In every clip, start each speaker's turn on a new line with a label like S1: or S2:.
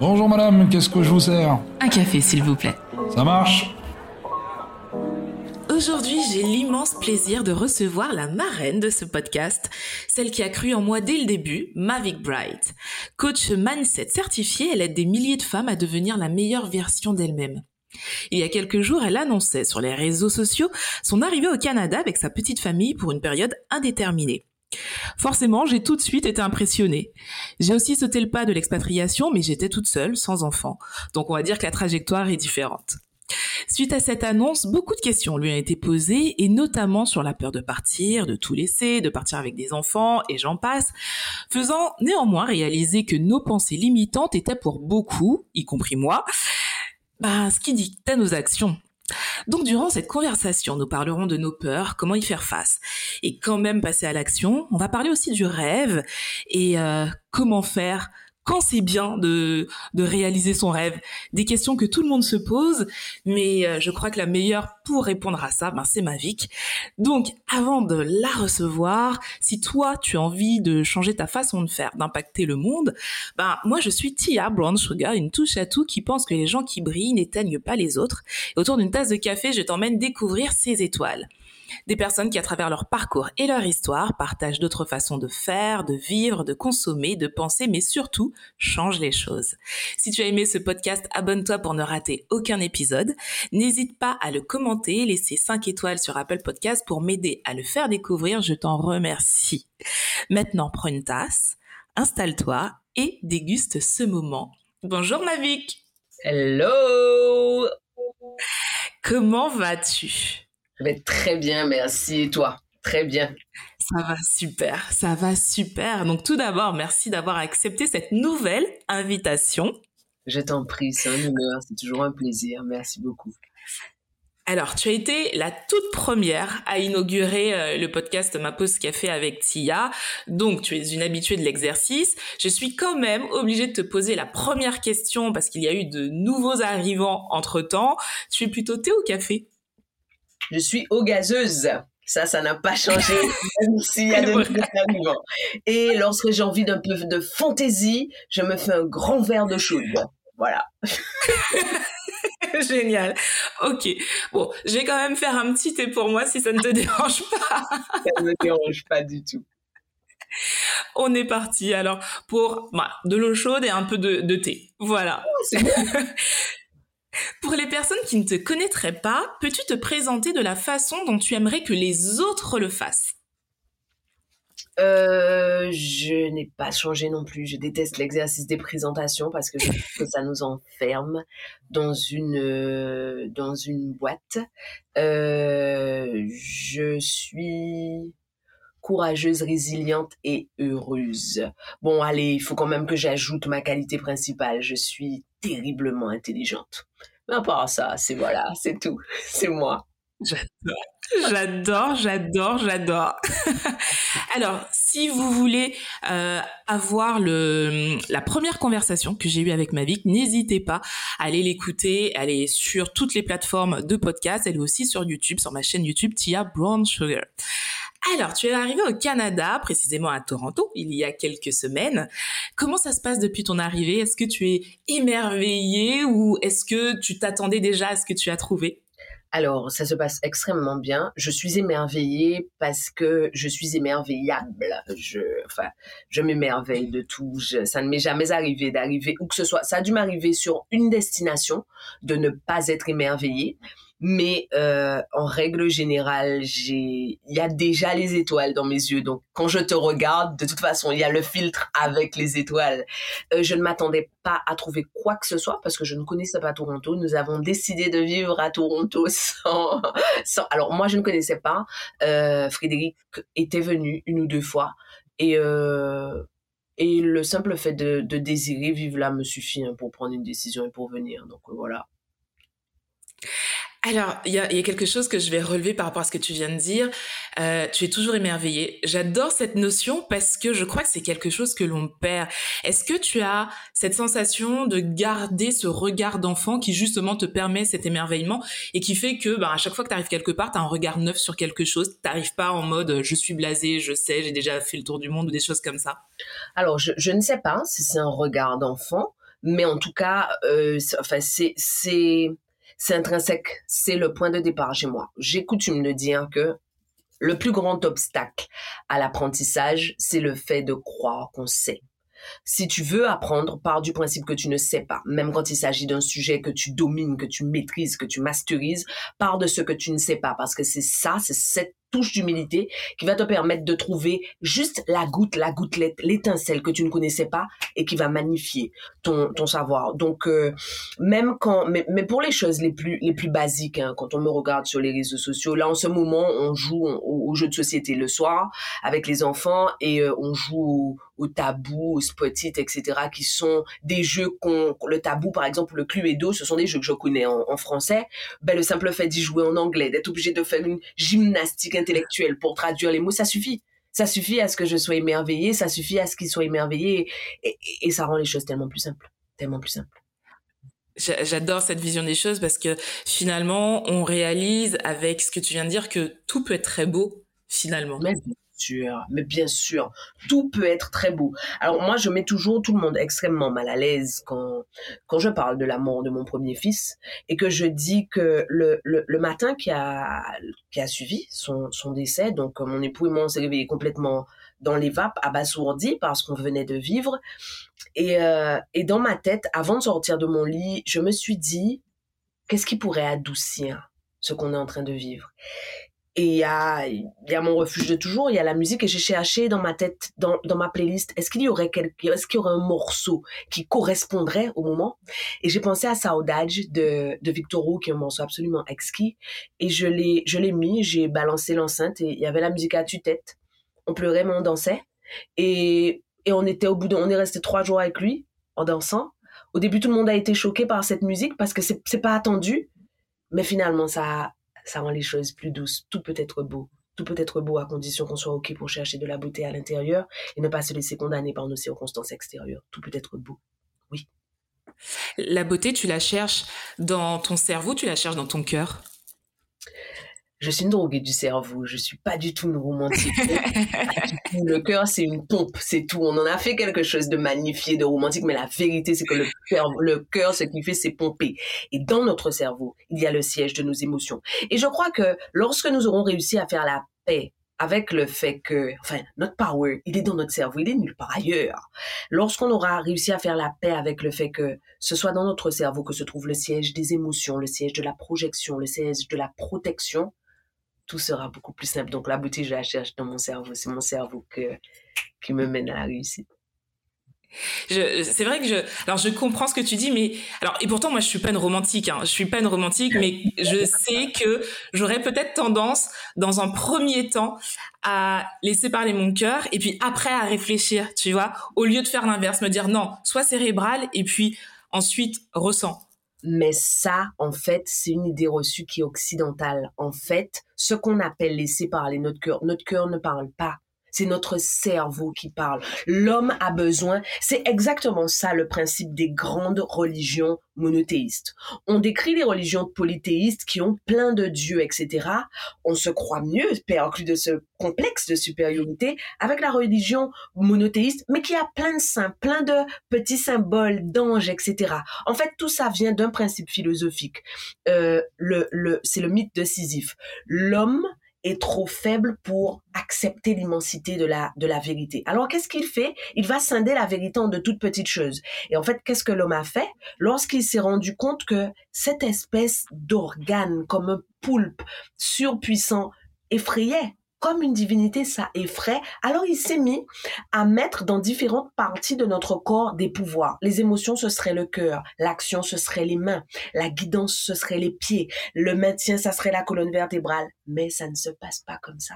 S1: Bonjour madame, qu'est-ce que je vous sers?
S2: Un café, s'il vous plaît.
S1: Ça marche?
S2: Aujourd'hui, j'ai l'immense plaisir de recevoir la marraine de ce podcast, celle qui a cru en moi dès le début, Mavic Bright. Coach mindset certifiée, elle aide des milliers de femmes à devenir la meilleure version d'elles-mêmes. Il y a quelques jours, elle annonçait sur les réseaux sociaux son arrivée au Canada avec sa petite famille pour une période indéterminée. Forcément, j'ai tout de suite été impressionnée. J'ai aussi sauté le pas de l'expatriation, mais j'étais toute seule, sans enfant. Donc on va dire que la trajectoire est différente. Suite à cette annonce, beaucoup de questions lui ont été posées, et notamment sur la peur de partir, de tout laisser, de partir avec des enfants, et j'en passe, faisant néanmoins réaliser que nos pensées limitantes étaient pour beaucoup, y compris moi, bah, ce qui dictait nos actions. Donc durant cette conversation, nous parlerons de nos peurs, comment y faire face, et quand même passer à l'action. On va parler aussi du rêve et euh, comment faire quand c'est bien de, de réaliser son rêve Des questions que tout le monde se pose, mais euh, je crois que la meilleure pour répondre à ça, ben, c'est Mavic. Donc, avant de la recevoir, si toi, tu as envie de changer ta façon de faire, d'impacter le monde, ben, moi, je suis Tia Brown Sugar, une touche à tout qui pense que les gens qui brillent n'éteignent pas les autres. Et autour d'une tasse de café, je t'emmène découvrir ces étoiles. Des personnes qui, à travers leur parcours et leur histoire, partagent d'autres façons de faire, de vivre, de consommer, de penser, mais surtout changent les choses. Si tu as aimé ce podcast, abonne-toi pour ne rater aucun épisode. N'hésite pas à le commenter, laisser 5 étoiles sur Apple Podcast pour m'aider à le faire découvrir. Je t'en remercie. Maintenant, prends une tasse, installe-toi et déguste ce moment. Bonjour Mavic.
S3: Hello.
S2: Comment vas-tu?
S3: Très bien, merci. Et toi? Très bien.
S2: Ça va super, ça va super. Donc tout d'abord, merci d'avoir accepté cette nouvelle invitation.
S3: Je t'en prie, c'est un honneur, c'est toujours un plaisir. Merci beaucoup.
S2: Alors, tu as été la toute première à inaugurer euh, le podcast Ma pause café avec Tia. Donc, tu es une habituée de l'exercice. Je suis quand même obligée de te poser la première question parce qu'il y a eu de nouveaux arrivants entre temps. Tu es plutôt thé ou café?
S3: Je suis eau gazeuse. Ça, ça n'a pas changé, même s'il y a de nouveaux Et lorsque j'ai envie d'un peu de fantaisie, je me fais un grand verre de chaude. Voilà.
S2: Génial. Ok. Bon, je vais quand même faire un petit thé pour moi si ça ne te dérange pas.
S3: ça ne me dérange pas du tout.
S2: On est parti alors pour bah, de l'eau chaude et un peu de, thé. Voilà. Oh, pour les personnes qui ne te connaîtraient pas, peux-tu te présenter de la façon dont tu aimerais que les autres le fassent?
S3: Euh, je n'ai pas changé non plus. Je déteste l'exercice des présentations parce que ça nous enferme dans une euh, dans une boîte. Euh, je suis courageuse, résiliente et heureuse. Bon, allez, il faut quand même que j'ajoute ma qualité principale. Je suis terriblement intelligente. Mais à part ça, c'est voilà, c'est tout. C'est moi.
S2: J'adore, j'adore, j'adore. Alors, si vous voulez euh, avoir le la première conversation que j'ai eue avec Mavic, n'hésitez pas à aller l'écouter. Elle est sur toutes les plateformes de podcast. Elle est aussi sur YouTube, sur ma chaîne YouTube Tia Brown Sugar. Alors, tu es arrivé au Canada, précisément à Toronto, il y a quelques semaines. Comment ça se passe depuis ton arrivée? Est-ce que tu es émerveillé ou est-ce que tu t'attendais déjà à ce que tu as trouvé?
S3: Alors, ça se passe extrêmement bien. Je suis émerveillée parce que je suis émerveillable. Je, enfin, je m'émerveille de tout. ça ne m'est jamais arrivé d'arriver où que ce soit. Ça a dû m'arriver sur une destination de ne pas être émerveillée. Mais euh, en règle générale, j'ai, il y a déjà les étoiles dans mes yeux. Donc, quand je te regarde, de toute façon, il y a le filtre avec les étoiles. Euh, je ne m'attendais pas à trouver quoi que ce soit parce que je ne connaissais pas Toronto. Nous avons décidé de vivre à Toronto sans. sans... Alors, moi, je ne connaissais pas. Euh, Frédéric était venu une ou deux fois et. Euh, et le simple fait de, de désirer vivre là me suffit hein, pour prendre une décision et pour venir. Donc voilà.
S2: Alors, il y a, quelque chose que je vais relever par rapport à ce que tu viens de dire. Euh, tu es toujours émerveillé. J'adore cette notion parce que je crois que c'est quelque chose que l'on perd. Est-ce que tu as cette sensation de garder ce regard d'enfant qui justement te permet cet émerveillement et qui fait que bah, à chaque fois que tu arrives quelque part, tu as un regard neuf sur quelque chose? Tu n'arrives pas en mode je suis blasé, je sais, j'ai déjà fait le tour du monde ou des choses comme ça?
S3: Alors, je, je ne sais pas si c'est un regard d'enfant, mais en tout cas, euh, enfin, c'est c'est intrinsèque, c'est le point de départ chez moi. J'ai coutume de dire que le plus grand obstacle à l'apprentissage, c'est le fait de croire qu'on sait. Si tu veux apprendre, pars du principe que tu ne sais pas. Même quand il s'agit d'un sujet que tu domines, que tu maîtrises, que tu masterises, pars de ce que tu ne sais pas. Parce que c'est ça, c'est cette touche d'humilité qui va te permettre de trouver juste la goutte, la gouttelette, l'étincelle que tu ne connaissais pas et qui va magnifier ton, ton savoir. Donc, euh, même quand, mais, mais, pour les choses les plus, les plus basiques, hein, quand on me regarde sur les réseaux sociaux, là, en ce moment, on joue aux, jeux de société le soir avec les enfants et euh, on joue au, tabou, au spot-it, etc., qui sont des jeux qu'on, le tabou, par exemple, le Cluedo, ce sont des jeux que je connais en, en français. Ben, le simple fait d'y jouer en anglais, d'être obligé de faire une gymnastique intellectuel. Pour traduire les mots, ça suffit. Ça suffit à ce que je sois émerveillé, ça suffit à ce qu'il soit émerveillé et, ça rend les choses tellement plus simples, tellement plus simples.
S2: J'adore cette vision des choses parce que finalement, on réalise avec ce que tu viens de dire que tout peut être très beau finalement
S3: mais bien sûr, tout peut être très beau. Alors moi, je mets toujours tout le monde extrêmement mal à l'aise quand, quand je parle de la mort de mon premier fils et que je dis que le, le, matin qui a, qui a suivi son, son décès, donc mon époux et moi, on s'est réveillés complètement dans les vapes, abasourdis parce qu'on venait de vivre. Et, euh, et dans ma tête, avant de sortir de mon lit, je me suis dit, qu'est-ce qui pourrait adoucir ce qu'on est en train de vivre? Et il y a, y a mon refuge de toujours, il y a la musique et j'ai cherché dans ma tête, dans, dans ma playlist, est-ce qu'il y aurait quelque, est-ce qu'il y aurait un morceau qui correspondrait au moment? Et j'ai pensé à Saudade de, de Victor Hugo, qui est un morceau absolument exquis. Et je l'ai, je l'ai mis, j'ai balancé l'enceinte et il y avait la musique à tue-tête. On pleurait, mais on dansait. Et, et on était au bout de, on est resté trois jours avec lui, en dansant. Au début, tout le monde a été choqué par cette musique parce que c'est, pas attendu. Mais finalement, ça, ça rend les choses plus douces. Tout peut être beau. Tout peut être beau à condition qu'on soit OK pour chercher de la beauté à l'intérieur et ne pas se laisser condamner par nos circonstances extérieures. Tout peut être beau. Oui.
S2: La beauté, tu la cherches dans ton cerveau, tu la cherches dans ton cœur?
S3: Je suis une droguée du cerveau, je suis pas du tout une romantique. le cœur, c'est une pompe, c'est tout. On en a fait quelque chose de magnifié, de romantique, mais la vérité, c'est que le cœur, le cœur, ce qu'il fait, c'est pomper. Et dans notre cerveau, il y a le siège de nos émotions. Et je crois que lorsque nous aurons réussi à faire la paix avec le fait que, enfin, notre power, il est dans notre cerveau, il est nulle part ailleurs. Lorsqu'on aura réussi à faire la paix avec le fait que ce soit dans notre cerveau que se trouve le siège des émotions, le siège de la projection, le siège de la protection, tout sera beaucoup plus simple. Donc la beauté, je la cherche dans mon cerveau. C'est mon cerveau que, qui me mène à la réussite.
S2: C'est vrai que je, alors je comprends ce que tu dis, mais alors et pourtant moi je suis pas une romantique, hein, je suis pas une romantique, mais je sais que j'aurais peut-être tendance dans un premier temps à laisser parler mon cœur et puis après à réfléchir, tu vois, au lieu de faire l'inverse, me dire non, sois cérébral et puis ensuite ressens.
S3: Mais ça, en fait, c'est une idée reçue qui est occidentale. En fait, ce qu'on appelle laisser parler notre cœur, notre cœur ne parle pas. C'est notre cerveau qui parle. L'homme a besoin. C'est exactement ça le principe des grandes religions monothéistes. On décrit les religions polythéistes qui ont plein de dieux, etc. On se croit mieux, perclus de ce complexe de supériorité, avec la religion monothéiste, mais qui a plein de saints, plein de petits symboles, d'anges, etc. En fait, tout ça vient d'un principe philosophique. Euh, le, le, c'est le mythe de Sisyphe. L'homme est trop faible pour accepter l'immensité de la, de la vérité. Alors qu'est-ce qu'il fait? Il va scinder la vérité en de toutes petites choses. Et en fait, qu'est-ce que l'homme a fait? Lorsqu'il s'est rendu compte que cette espèce d'organe, comme un poulpe surpuissant, effrayait comme une divinité, ça effraie. Alors il s'est mis à mettre dans différentes parties de notre corps des pouvoirs. Les émotions, ce serait le cœur. L'action, ce serait les mains. La guidance, ce serait les pieds. Le maintien, ça serait la colonne vertébrale. Mais ça ne se passe pas comme ça.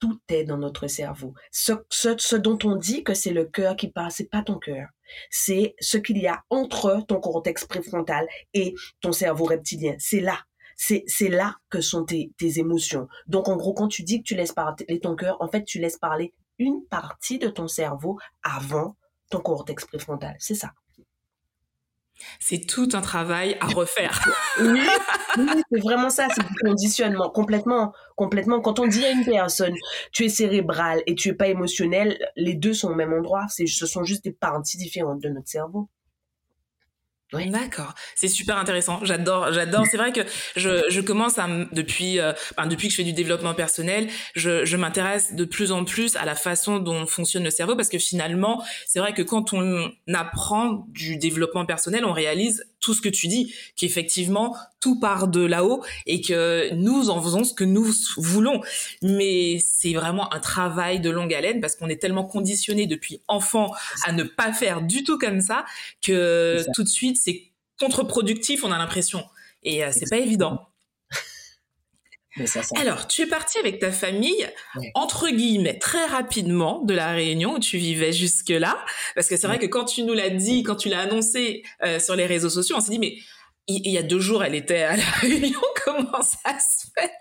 S3: Tout est dans notre cerveau. Ce, ce, dont on dit que c'est le cœur qui parle, c'est pas ton cœur. C'est ce qu'il y a entre ton cortex préfrontal et ton cerveau reptilien. C'est là c'est là que sont tes, tes émotions. Donc en gros, quand tu dis que tu laisses parler ton cœur, en fait, tu laisses parler une partie de ton cerveau avant ton cortex préfrontal. C'est ça.
S2: C'est tout un travail à refaire.
S3: oui, c'est vraiment ça, c'est du conditionnement, complètement, complètement. Quand on dit à une personne, tu es cérébral et tu es pas émotionnel, les deux sont au même endroit. C'est, ce sont juste des parties différentes de notre cerveau.
S2: D'accord, c'est super intéressant. J'adore, j'adore. C'est vrai que je, commence depuis euh, depuis que je fais du développement personnel, je, je m'intéresse de plus en plus à la façon dont fonctionne le cerveau parce que finalement, c'est vrai que quand on apprend du développement personnel, on réalise tout ce que tu dis, qu'effectivement tout part de là-haut et que nous en faisons ce que nous voulons. Mais c'est vraiment un travail de longue haleine parce qu'on est tellement conditionné depuis enfant à ne pas faire du tout comme ça que tout de suite c'est contre-productif, on a l'impression. Et euh, c'est pas évident. Alors, tu es parti avec ta famille, entre guillemets, très rapidement de la Réunion où tu vivais jusque-là. Parce que c'est vrai que quand tu nous l'as dit, quand tu l'as annoncé euh, sur les réseaux sociaux, on s'est dit, mais il, y a deux jours, elle était à la Réunion, comment ça se fait?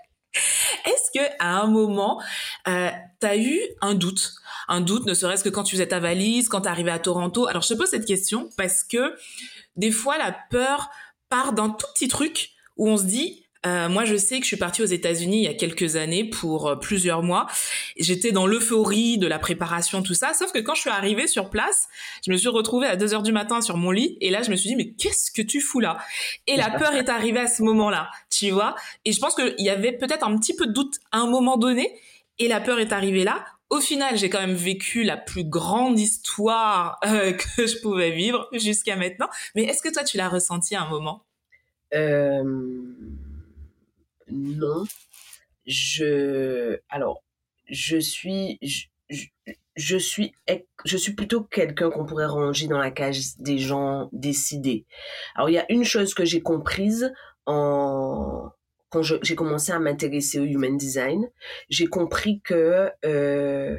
S2: Est-ce que à un moment, euh, tu as eu un doute? Un doute, ne serait-ce que quand tu faisais ta valise, quand tu arrivais à Toronto? Alors, je te pose cette question parce que des fois, la peur part d'un tout petit truc où on se dit, euh, moi, je sais que je suis partie aux États-Unis il y a quelques années pour euh, plusieurs mois. J'étais dans l'euphorie de la préparation, tout ça. Sauf que quand je suis arrivée sur place, je me suis retrouvée à 2 heures du matin sur mon lit. Et là, je me suis dit, mais qu'est-ce que tu fous là? Et la peur est arrivée à ce moment-là, tu vois? Et je pense qu'il y avait peut-être un petit peu de doute à un moment donné. Et la peur est arrivée là. Au final, j'ai quand même vécu la plus grande histoire euh, que je pouvais vivre jusqu'à maintenant. Mais est-ce que toi, tu l'as ressenti à un moment?
S3: Non. Je, alors, je suis, je, suis, je suis plutôt quelqu'un qu'on pourrait ranger dans la cage des gens décidés. Alors, il y a une chose que j'ai comprise en, quand j'ai commencé à m'intéresser au human design, j'ai compris que euh,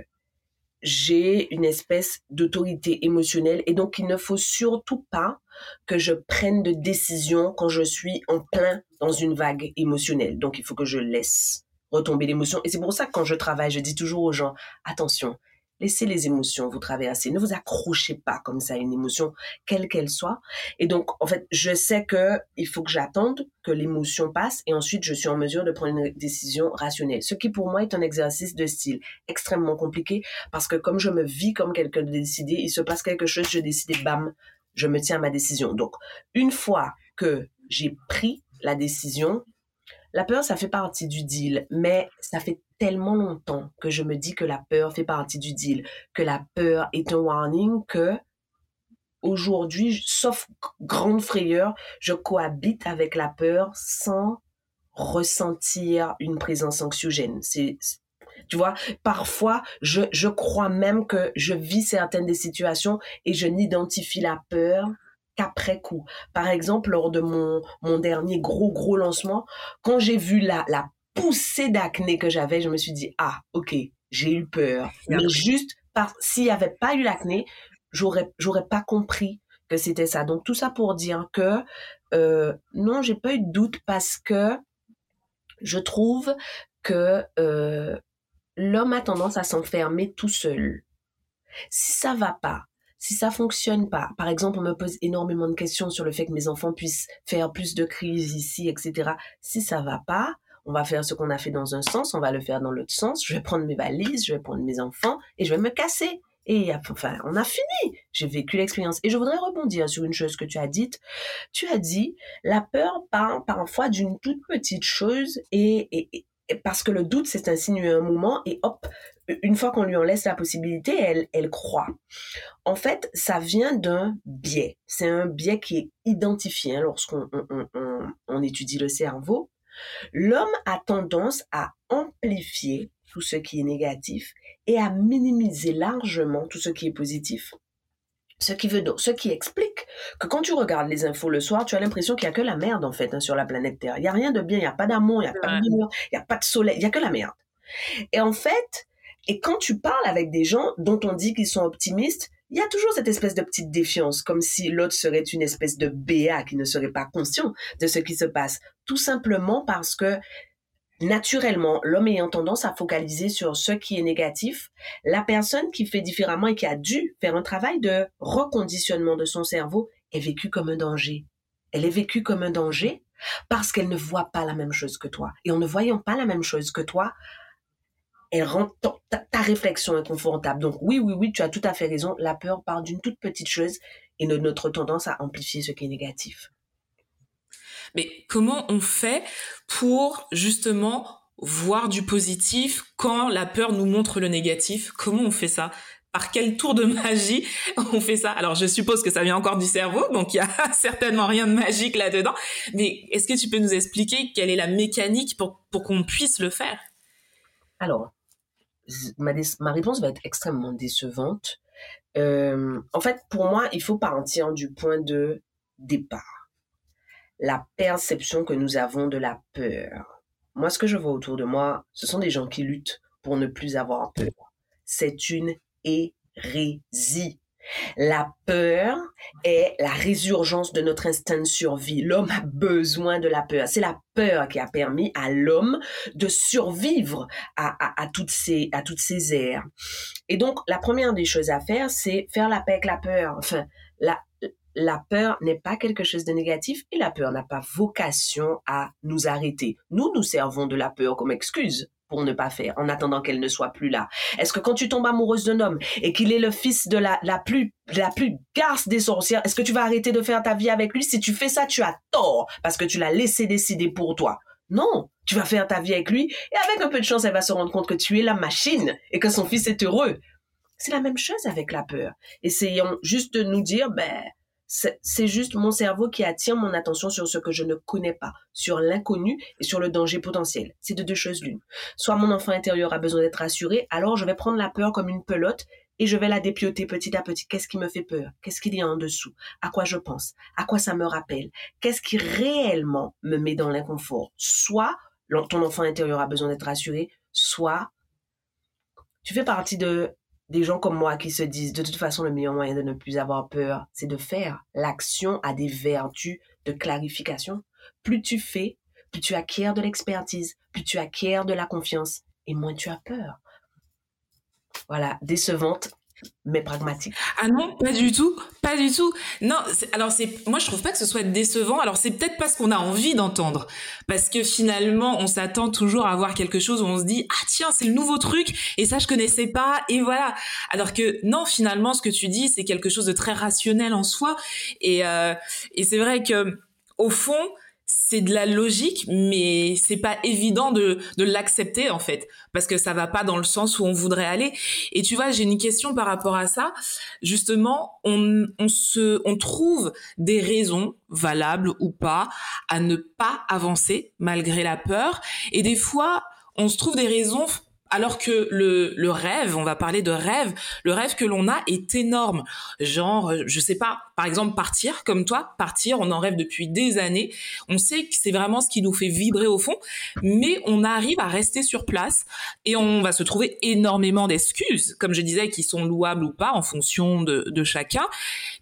S3: j'ai une espèce d'autorité émotionnelle et donc il ne faut surtout pas que je prenne de décision quand je suis en plein dans une vague émotionnelle. Donc il faut que je laisse retomber l'émotion et c'est pour ça que quand je travaille, je dis toujours aux gens attention, Laissez les émotions vous traverser. Ne vous accrochez pas comme ça à une émotion, quelle qu'elle soit. Et donc, en fait, je sais que il faut que j'attende que l'émotion passe et ensuite je suis en mesure de prendre une décision rationnelle. Ce qui pour moi est un exercice de style extrêmement compliqué parce que comme je me vis comme quelqu'un de décidé, il se passe quelque chose, je décide bam, je me tiens à ma décision. Donc, une fois que j'ai pris la décision, la peur, ça fait partie du deal, mais ça fait tellement longtemps que je me dis que la peur fait partie du deal, que la peur est un warning, que aujourd'hui, sauf grande frayeur, je cohabite avec la peur sans ressentir une présence anxiogène. C'est, tu vois, parfois, je, je crois même que je vis certaines des situations et je n'identifie la peur qu'après coup. Par exemple, lors de mon, mon dernier gros, gros lancement, quand j'ai vu la, la poussée d'acné que j'avais, je me suis dit, ah, ok, j'ai eu peur. Mais juste, par, s'il n'y avait pas eu l'acné, j'aurais, j'aurais pas compris que c'était ça. Donc, tout ça pour dire que, euh, non, j'ai pas eu de doute parce que je trouve que euh, l'homme a tendance à s'enfermer tout seul. Si ça va pas, si ça fonctionne pas, par exemple, on me pose énormément de questions sur le fait que mes enfants puissent faire plus de crises ici, etc. Si ça va pas, on va faire ce qu'on a fait dans un sens, on va le faire dans l'autre sens. Je vais prendre mes valises, je vais prendre mes enfants et je vais me casser. Et enfin, on a fini. J'ai vécu l'expérience. Et je voudrais rebondir sur une chose que tu as dite. Tu as dit, la peur part parfois d'une toute petite chose et, et, parce que le doute c'est insinué un moment et hop, une fois qu'on lui en laisse la possibilité, elle, elle croit. En fait, ça vient d'un biais. C'est un biais qui est identifié hein, lorsqu'on on, étudie le cerveau. L'homme a tendance à amplifier tout ce qui est négatif et à minimiser largement tout ce qui est positif. Ce qui veut ce qui explique que quand tu regardes les infos le soir, tu as l'impression qu'il y a que la merde en fait hein, sur la planète Terre. Il y a rien de bien, il y a pas d'amour, il y a pas de il y a pas de soleil, il y a que la merde. Et en fait, et quand tu parles avec des gens dont on dit qu'ils sont optimistes, il y a toujours cette espèce de petite défiance, comme si l'autre serait une espèce de béat qui ne serait pas conscient de ce qui se passe. Tout simplement parce que naturellement, l'homme ayant tendance à focaliser sur ce qui est négatif, la personne qui fait différemment et qui a dû faire un travail de reconditionnement de son cerveau est vécue comme un danger. Elle est vécue comme un danger parce qu'elle ne voit pas la même chose que toi. Et en ne voyant pas la même chose que toi, elle rend ta, réflexion inconfortable. Donc oui, oui, oui, tu as tout à fait raison. La peur part d'une toute petite chose et de notre tendance à amplifier ce qui est négatif.
S2: Mais comment on fait pour justement voir du positif quand la peur nous montre le négatif? Comment on fait ça? Par quel tour de magie on fait ça? Alors je suppose que ça vient encore du cerveau, donc il y a certainement rien de magique là-dedans. Mais est-ce que tu peux nous expliquer quelle est la mécanique pour, pour qu'on puisse le faire?
S3: Alors, ma, réponse va être extrêmement décevante. Euh, en fait, pour moi, il faut partir du point de départ. La perception que nous avons de la peur. Moi, ce que je vois autour de moi, ce sont des gens qui luttent pour ne plus avoir peur. C'est une hérésie. La peur est la résurgence de notre instinct de survie. L'homme a besoin de la peur. C'est la peur qui a permis à l'homme de survivre à, à, toutes ces, à toutes ces ères. Et donc, la première des choses à faire, c'est faire la paix avec la peur. Enfin, la, la peur n'est pas quelque chose de négatif et la peur n'a pas vocation à nous arrêter. Nous, nous servons de la peur comme excuse ne pas faire, en attendant qu'elle ne soit plus là Est-ce que quand tu tombes amoureuse d'un homme et qu'il est le fils de la, la plus la plus garce des sorcières, est-ce que tu vas arrêter de faire ta vie avec lui? Si tu fais ça, tu as tort parce que tu l'as laissé décider pour toi. Non, tu vas faire ta vie avec lui et avec un peu de chance, elle va se rendre compte que tu es la machine et que son fils est heureux. C'est la même chose avec la peur. Essayons juste de nous dire, ben, c'est juste mon cerveau qui attire mon attention sur ce que je ne connais pas, sur l'inconnu et sur le danger potentiel. C'est de deux choses l'une. Soit mon enfant intérieur a besoin d'être rassuré, alors je vais prendre la peur comme une pelote et je vais la dépioter petit à petit. Qu'est-ce qui me fait peur? Qu'est-ce qu'il y a en dessous? À quoi je pense? À quoi ça me rappelle? Qu'est-ce qui réellement me met dans l'inconfort? Soit ton enfant intérieur a besoin d'être rassuré, soit tu fais partie de des gens comme moi qui se disent de toute façon le meilleur moyen de ne plus avoir peur, c'est de faire. L'action a des vertus de clarification. Plus tu fais, plus tu acquiers de l'expertise, plus tu acquiers de la confiance et moins tu as peur. Voilà, décevante, mais pragmatique.
S2: Ah non, pas du tout, pas du tout. Non, alors c'est, moi je trouve pas que ce soit décevant. Alors c'est peut-être pas ce qu'on a envie d'entendre, parce que finalement on s'attend toujours à voir quelque chose où on se dit ah tiens c'est le nouveau truc et ça je connaissais pas et voilà. Alors que non, finalement ce que tu dis c'est quelque chose de très rationnel en soi et euh, et c'est vrai que au fond c'est de la logique, mais c'est pas évident de, de l'accepter en fait, parce que ça va pas dans le sens où on voudrait aller. Et tu vois, j'ai une question par rapport à ça. Justement, on, on se, on trouve des raisons valables ou pas à ne pas avancer malgré la peur, et des fois, on se trouve des raisons alors que le, le rêve, on va parler de rêve, le rêve que l'on a est énorme. Genre, je sais pas, par exemple, partir comme toi, partir, on en rêve depuis des années. On sait que c'est vraiment ce qui nous fait vibrer au fond, mais on arrive à rester sur place et on va se trouver énormément d'excuses, comme je disais, qui sont louables ou pas en fonction de, de chacun.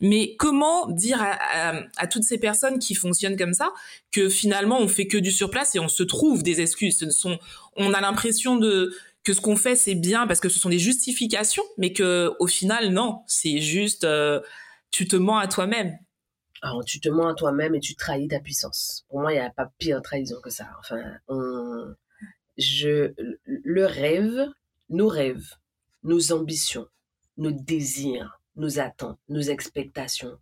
S2: Mais comment dire à, à, toutes ces personnes qui fonctionnent comme ça que finalement on fait que du sur place et on se trouve des excuses? Ce sont, on a l'impression de que ce qu'on fait c'est bien parce que ce sont des justifications, mais que au final non, c'est juste euh, tu te mens à toi-même.
S3: Alors tu te mens à toi-même et tu trahis ta puissance. Pour moi, il n'y a pas pire trahison que ça. Enfin, je le rêve, nos rêves, nos ambitions, nos désirs, nos attentes, nos expectations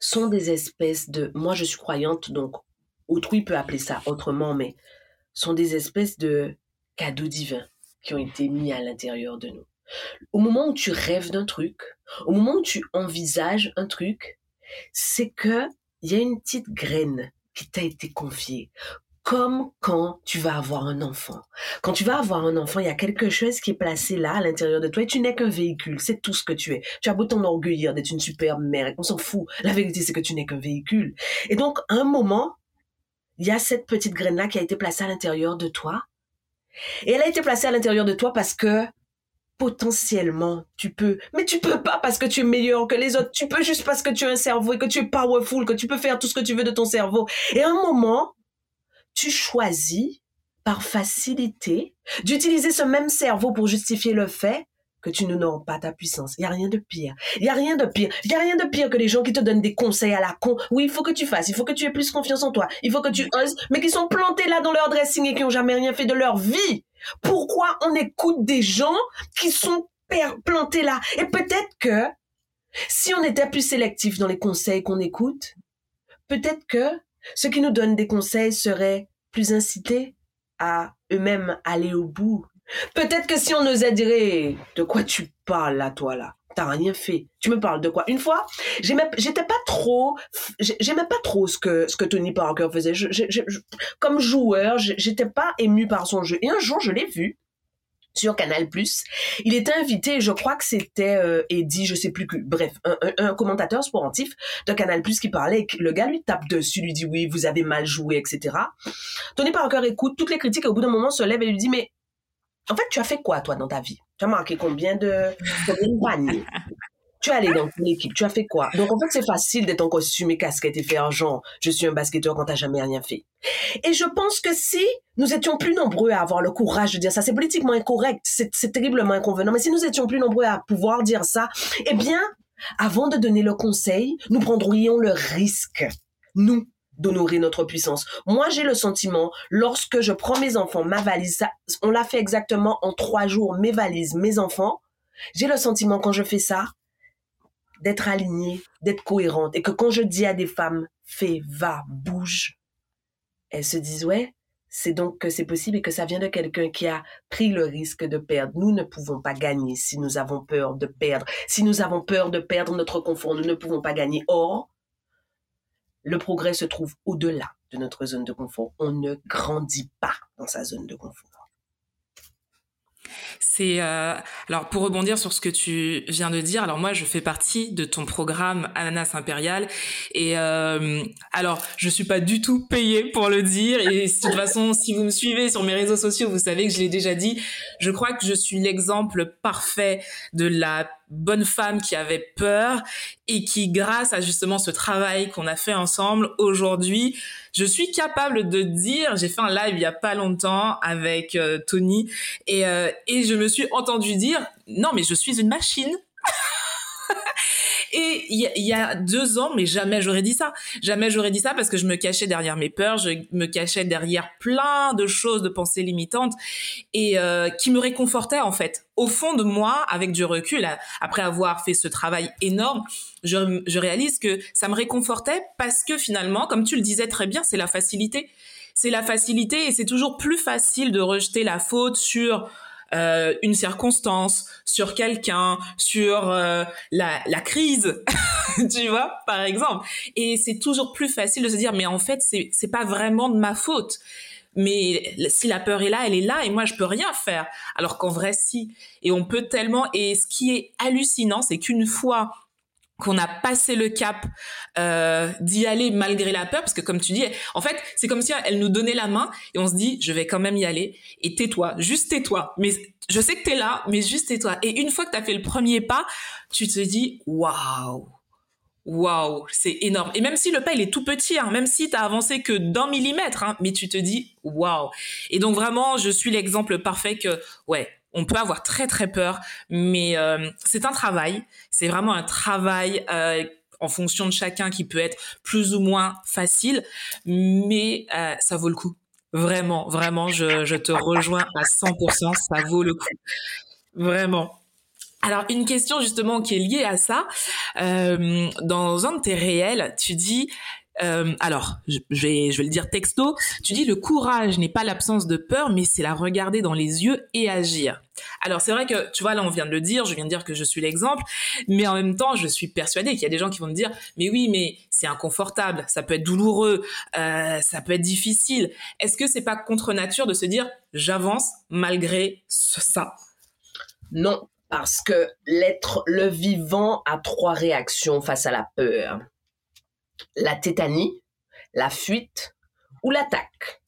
S3: sont des espèces de moi je suis croyante donc autrui peut appeler ça autrement mais sont des espèces de cadeaux divins qui ont été mis à l'intérieur de nous. Au moment où tu rêves d'un truc, au moment où tu envisages un truc, c'est que il y a une petite graine qui t'a été confiée. Comme quand tu vas avoir un enfant. Quand tu vas avoir un enfant, il y a quelque chose qui est placé là, à l'intérieur de toi, et tu n'es qu'un véhicule. C'est tout ce que tu es. Tu as beau t'enorgueillir d'être une superbe mère, on s'en fout. La vérité, c'est que tu n'es qu'un véhicule. Et donc, à un moment, il y a cette petite graine-là qui a été placée à l'intérieur de toi, et elle a été placée à l'intérieur de toi parce que potentiellement, tu peux, mais tu peux pas parce que tu es meilleur que les autres. Tu peux juste parce que tu as un cerveau et que tu es powerful, que tu peux faire tout ce que tu veux de ton cerveau. Et à un moment, tu choisis par facilité d'utiliser ce même cerveau pour justifier le fait que tu ne n'auras pas ta puissance. Il y a rien de pire. Il y a rien de pire. Il y a rien de pire que les gens qui te donnent des conseils à la con. Oui, il faut que tu fasses. Il faut que tu aies plus confiance en toi. Il faut que tu oses. Mais qui sont plantés là dans leur dressing et qui ont jamais rien fait de leur vie. Pourquoi on écoute des gens qui sont plantés là? Et peut-être que si on était plus sélectif dans les conseils qu'on écoute, peut-être que ceux qui nous donnent des conseils seraient plus incités à eux-mêmes aller au bout Peut-être que si on nous aiderait, de quoi tu parles là, toi là? T'as rien fait. Tu me parles de quoi Une fois, j'étais pas trop, j'aimais pas trop ce que ce que Tony Parker faisait. comme joueur, j'étais pas ému par son jeu. Et un jour, je l'ai vu sur Canal+. Il était invité, je crois que c'était euh, Eddie, je sais plus que, bref, un, commentateur sportif de Canal+, qui parlait, le gars lui tape dessus, lui dit oui, vous avez mal joué, etc. Tony Parker écoute toutes les critiques et au bout d'un moment se lève et lui dit mais en fait, tu as fait quoi, toi, dans ta vie? Tu as marqué combien de, combien Tu es allé dans une équipe, tu as fait quoi? Donc, en fait, c'est facile d'être en costume et casquette et faire genre, je suis un basketteur quand t'as jamais rien fait. Et je pense que si nous étions plus nombreux à avoir le courage de dire ça, c'est politiquement incorrect, c'est terriblement inconvenant, mais si nous étions plus nombreux à pouvoir dire ça, eh bien, avant de donner le conseil, nous prendrions le risque, nous, d'honorer notre puissance. Moi, j'ai le sentiment, lorsque je prends mes enfants, ma valise, ça, on l'a fait exactement en trois jours, mes valises, mes enfants, j'ai le sentiment quand je fais ça, d'être alignée, d'être cohérente, et que quand je dis à des femmes, fais, va, bouge, elles se disent, ouais, c'est donc que c'est possible et que ça vient de quelqu'un qui a pris le risque de perdre. Nous ne pouvons pas gagner si nous avons peur de perdre. Si nous avons peur de perdre notre confort, nous ne pouvons pas gagner. Or, le progrès se trouve au-delà de notre zone de confort. On ne grandit pas dans sa zone de confort.
S2: C'est euh, alors pour rebondir sur ce que tu viens de dire. Alors moi, je fais partie de ton programme Ananas Impérial et euh, alors je suis pas du tout payée pour le dire et de toute façon, si vous me suivez sur mes réseaux sociaux, vous savez que je l'ai déjà dit. Je crois que je suis l'exemple parfait de la bonne femme qui avait peur et qui, grâce à justement ce travail qu'on a fait ensemble aujourd'hui, je suis capable de dire, j'ai fait un live il y a pas longtemps avec euh, Tony et, euh, et je me suis entendu dire, non mais je suis une machine. Et il y, a deux ans, mais jamais j'aurais dit ça. Jamais j'aurais dit ça parce que je me cachais derrière mes peurs, je me cachais derrière plein de choses, de pensées limitantes et euh, qui me réconfortaient en fait. Au fond de moi, avec du recul, après avoir fait ce travail énorme, je, je réalise que ça me réconfortait parce que finalement, comme tu le disais très bien, c'est la facilité. C'est la facilité et c'est toujours plus facile de rejeter la faute sur euh, une circonstance, sur quelqu'un, sur euh, la, la crise, tu vois, par exemple. Et c'est toujours plus facile de se dire, mais en fait, c'est c'est pas vraiment de ma faute. Mais si la peur est là, elle est là et moi je peux rien faire. Alors qu'en vrai si. Et on peut tellement. Et ce qui est hallucinant, c'est qu'une fois qu'on a passé le cap euh, d'y aller malgré la peur parce que comme tu dis en fait c'est comme si elle nous donnait la main et on se dit je vais quand même y aller et tais-toi juste tais-toi. Mais je sais que t'es là mais juste tais-toi. Et une fois que t'as fait le premier pas tu te dis waouh waouh c'est énorme. Et même si le pas il est tout petit hein, même si t'as avancé que d'un millimètre hein, mais tu te dis waouh. Et donc vraiment je suis l'exemple parfait que ouais on peut avoir très très peur, mais euh, c'est un travail. C'est vraiment un travail euh, en fonction de chacun qui peut être plus ou moins facile, mais euh, ça vaut le coup. Vraiment, vraiment, je, je te rejoins à 100%, ça vaut le coup. Vraiment. Alors une question justement qui est liée à ça, dans un de tes réels, tu dis euh, alors, je vais, le dire texto. Tu dis le courage n'est pas l'absence de peur, mais c'est la regarder dans les yeux et agir. Alors c'est vrai que tu vois là on vient de le dire, je viens de dire que je suis l'exemple, mais en même temps je suis persuadée qu'il y a des gens qui vont me dire mais oui mais c'est inconfortable, ça peut être douloureux, euh, ça peut être difficile. Est-ce que c'est pas contre nature de se dire j'avance malgré ça?
S3: Non, parce que l'être, le vivant a trois réactions face à la peur la tétanie, la fuite ou l'attaque.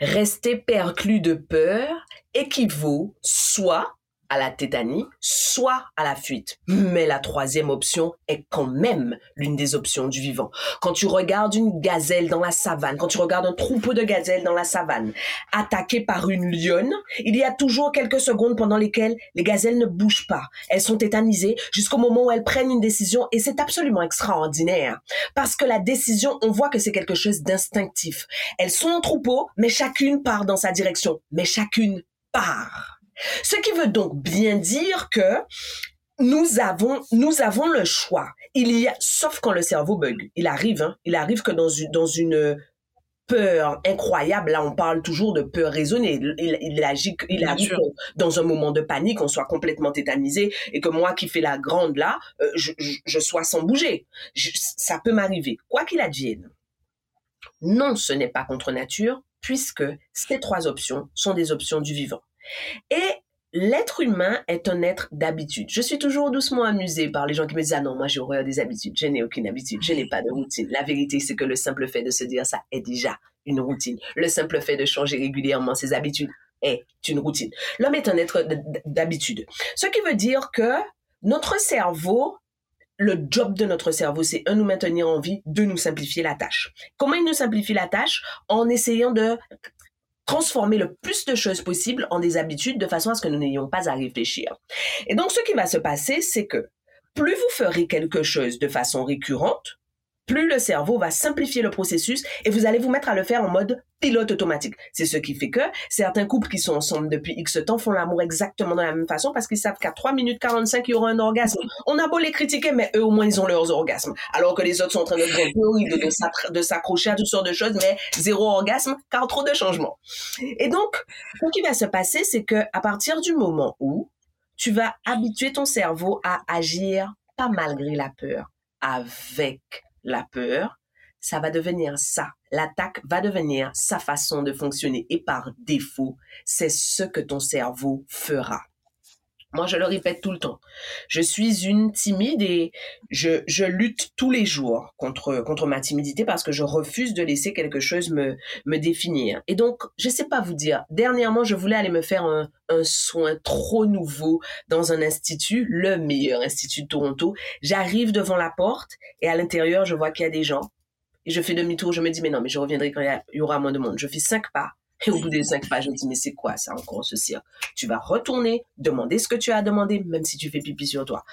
S3: Rester perclus de peur équivaut soit à la tétanie, soit à la fuite. Mais la troisième option est quand même l'une des options du vivant. Quand tu regardes une gazelle dans la savane, quand tu regardes un troupeau de gazelles dans la savane, attaqué par une lionne, il y a toujours quelques secondes pendant lesquelles les gazelles ne bougent pas. Elles sont tétanisées jusqu'au moment où elles prennent une décision et c'est absolument extraordinaire. Parce que la décision, on voit que c'est quelque chose d'instinctif. Elles sont en troupeau, mais chacune part dans sa direction. Mais chacune part. Ce qui veut donc bien dire que nous avons, nous avons le choix. Il y a, sauf quand le cerveau bug. Il arrive, hein, il arrive que dans une, dans une peur incroyable, là on parle toujours de peur raisonnée, il, il agit, il arrive dans un moment de panique, on soit complètement tétanisé et que moi qui fais la grande là, euh, je, je, sois sans bouger. ça peut m'arriver. Quoi qu'il advienne. Non, ce n'est pas contre nature, puisque ces trois options sont des options du vivant. Et l'être humain est un être d'habitude. Je suis toujours doucement amusée par les gens qui me disent, ah non, moi j'ai horreur des habitudes, je n'ai aucune habitude, je n'ai pas de routine. La vérité, c'est que le simple fait de se dire ça est déjà une routine. Le simple fait de changer régulièrement ses habitudes est une routine. L'homme est un être d'habitude. Ce qui veut dire que notre cerveau le job de notre cerveau, c'est un, nous maintenir en vie, deux, nous simplifier la tâche. Comment il nous simplifie la tâche? En essayant de transformer le plus de choses possibles en des habitudes de façon à ce que nous n'ayons pas à réfléchir. Et donc, ce qui va se passer, c'est que plus vous ferez quelque chose de façon récurrente, plus le cerveau va simplifier le processus et vous allez vous mettre à le faire en mode pilote automatique. C'est ce qui fait que certains couples qui sont ensemble depuis X temps font l'amour exactement de la même façon parce qu'ils savent qu'à 3 minutes 45, il y aura un orgasme. On a beau les critiquer, mais eux, au moins, ils ont leurs orgasmes. Alors que les autres sont en train de de, de s'accrocher à toutes sortes de choses, mais zéro orgasme, car trop de changements. Et donc, ce qui va se passer, c'est que à partir du moment où tu vas habituer ton cerveau à agir pas malgré la peur, avec la peur, ça va devenir ça. L'attaque va devenir sa façon de fonctionner et par défaut, c'est ce que ton cerveau fera. Moi, je le répète tout le temps. Je suis une timide et je, je lutte tous les jours contre, contre ma timidité parce que je refuse de laisser quelque chose me, me définir. Et donc, je sais pas vous dire, dernièrement, je voulais aller me faire un, un soin trop nouveau dans un institut, le meilleur institut de Toronto. J'arrive devant la porte et à l'intérieur, je vois qu'il y a des gens. Et je fais demi-tour, je me dis, mais non, mais je reviendrai quand il y aura moins de monde. Je fais cinq pas et au bout des cinq pages, je me dis, mais c'est quoi ça encore ce cirque? Tu vas retourner, demander ce que tu as demandé, même si tu fais pipi sur toi.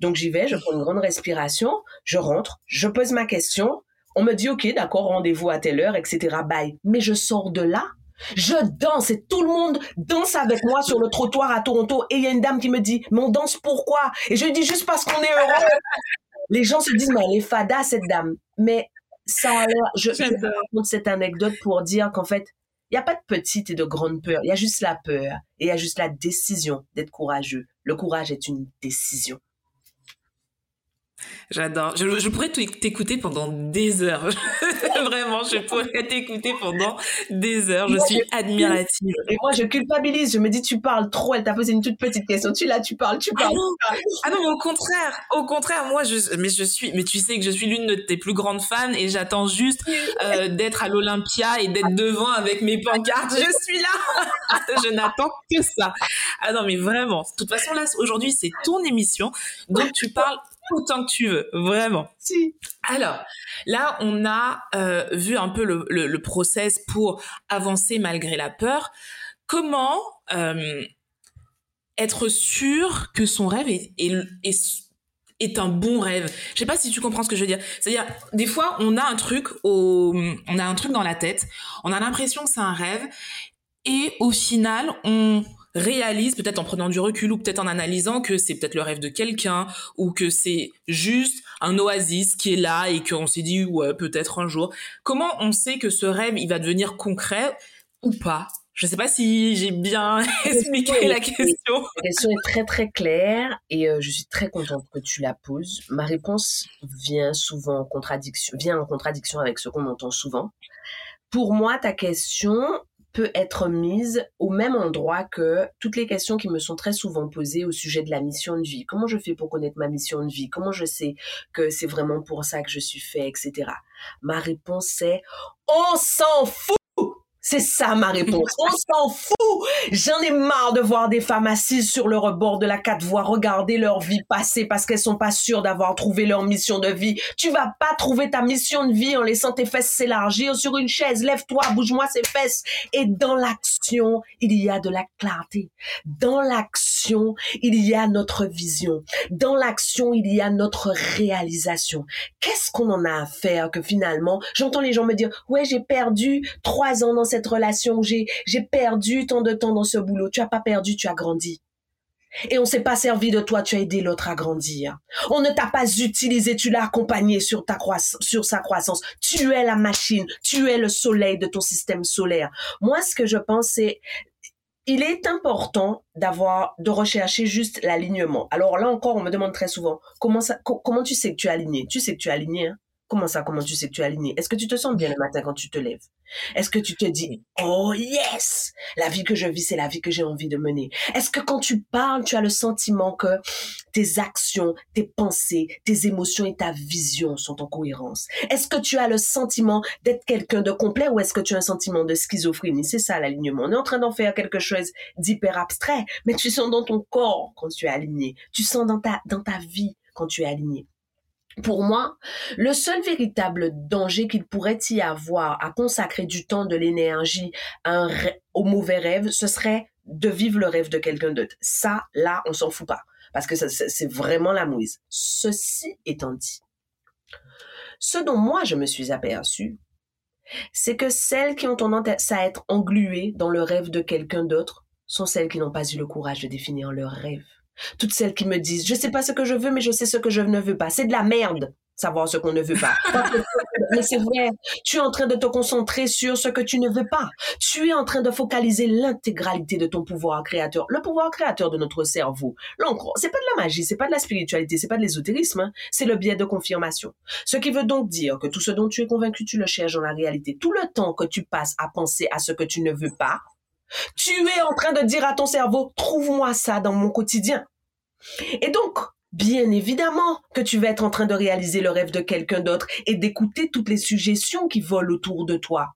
S3: Donc j'y vais, je prends une grande respiration, je rentre, je pose ma question, on me dit, ok, d'accord, rendez-vous à telle heure, etc. Bye. Mais je sors de là, je danse et tout le monde danse avec moi sur le trottoir à Toronto. Et il y a une dame qui me dit, mais on danse pourquoi? Et je lui dis, juste parce qu'on est heureux. Les gens se disent, mais elle est fada, cette dame. Mais ça a l'air, je, je raconte cette anecdote pour dire qu'en fait, il n'y a pas de petite et de grande peur. Il y a juste la peur et il y a juste la décision d'être courageux. Le courage est une décision.
S2: J'adore. Je, pourrais t'écouter pendant des heures. Vraiment, je pourrais t'écouter pendant des heures. Je suis admirative.
S3: Et moi, je culpabilise. Je me dis, tu parles trop. Elle t'a posé une toute petite question. Tu là, tu parles, tu ah parles.
S2: Ah non, au contraire. Au contraire, moi, je, mais je suis, mais tu sais que je suis l'une de tes plus grandes fans et j'attends juste euh, d'être à l'Olympia et d'être devant avec mes pancartes. Je suis là. je n'attends que ça. Ah non, mais vraiment. De toute façon, là, aujourd'hui, c'est ton émission. Donc, tu parles autant que tu veux, vraiment.
S3: Si.
S2: Alors, là, on a euh, vu un peu le, le, process pour avancer malgré la peur. Comment euh, être sûr que son rêve est, est, est, un bon rêve? Je sais pas si tu comprends ce que je veux dire. C'est-à-dire, des fois, on a un truc au, on a un truc dans la tête, on a l'impression que c'est un rêve, et au final, on réalise, peut-être en prenant du recul ou peut-être en analysant que c'est peut-être le rêve de quelqu'un ou que c'est juste un oasis qui est là et qu'on s'est dit ouais peut-être un jour. Comment on sait que ce rêve il va devenir concret ou pas? Je ne sais pas si j'ai bien expliqué la question.
S3: La question est très très claire et euh, je suis très contente que tu la poses. Ma réponse vient souvent en contradiction, vient en contradiction avec ce qu'on entend souvent. Pour moi, ta question, peut être mise au même endroit que toutes les questions qui me sont très souvent posées au sujet de la mission de vie. Comment je fais pour connaître ma mission de vie? Comment je sais que c'est vraiment pour ça que je suis fait, etc. Ma réponse est on s'en fout c'est ça ma réponse. On s'en fout fou. J'en ai marre de voir des femmes assises sur le rebord de la quatre voies regarder leur vie passer parce qu'elles sont pas sûres d'avoir trouvé leur mission de vie. Tu vas pas trouver ta mission de vie en laissant tes fesses s'élargir sur une chaise. Lève-toi, bouge-moi ces fesses. Et dans l'action, il y a de la clarté. Dans l'action, il y a notre vision. Dans l'action, il y a notre réalisation. Qu'est-ce qu'on en a à faire que finalement, j'entends les gens me dire, ouais, j'ai perdu trois ans dans cette relation, j'ai, j'ai perdu tant de temps dans ce boulot. Tu as pas perdu, tu as grandi. Et on s'est pas servi de toi, tu as aidé l'autre à grandir. On ne t'a pas utilisé, tu l'as accompagné sur ta croissance, sur sa croissance. Tu es la machine, tu es le soleil de ton système solaire. Moi, ce que je pense, c'est il est important d'avoir, de rechercher juste l'alignement. Alors là encore, on me demande très souvent, comment ça, comment tu sais que tu es aligné? Tu sais que tu es aligné, hein? Comment ça, comment tu sais que tu es aligné? Est-ce que tu te sens bien le matin quand tu te lèves? Est-ce que tu te dis, oh yes, la vie que je vis, c'est la vie que j'ai envie de mener? Est-ce que quand tu parles, tu as le sentiment que tes actions, tes pensées, tes émotions et ta vision sont en cohérence? Est-ce que tu as le sentiment d'être quelqu'un de complet ou est-ce que tu as un sentiment de schizophrénie? C'est ça l'alignement. On est en train d'en faire quelque chose d'hyper abstrait, mais tu sens dans ton corps quand tu es aligné. Tu sens dans ta, dans ta vie quand tu es aligné. Pour moi, le seul véritable danger qu'il pourrait y avoir à consacrer du temps, de l'énergie au mauvais rêve, ce serait de vivre le rêve de quelqu'un d'autre. Ça, là, on s'en fout pas. Parce que c'est vraiment la mouise. Ceci étant dit, ce dont moi je me suis aperçu, c'est que celles qui ont tendance à être engluées dans le rêve de quelqu'un d'autre sont celles qui n'ont pas eu le courage de définir leur rêve. Toutes celles qui me disent, je sais pas ce que je veux, mais je sais ce que je ne veux pas. C'est de la merde, savoir ce qu'on ne veut pas. mais c'est vrai. Tu es en train de te concentrer sur ce que tu ne veux pas. Tu es en train de focaliser l'intégralité de ton pouvoir créateur. Le pouvoir créateur de notre cerveau. L'encre, c'est pas de la magie, c'est pas de la spiritualité, c'est pas de l'ésotérisme, hein. c'est le biais de confirmation. Ce qui veut donc dire que tout ce dont tu es convaincu, tu le cherches dans la réalité. Tout le temps que tu passes à penser à ce que tu ne veux pas, tu es en train de dire à ton cerveau, trouve-moi ça dans mon quotidien. Et donc, bien évidemment que tu vas être en train de réaliser le rêve de quelqu'un d'autre et d'écouter toutes les suggestions qui volent autour de toi.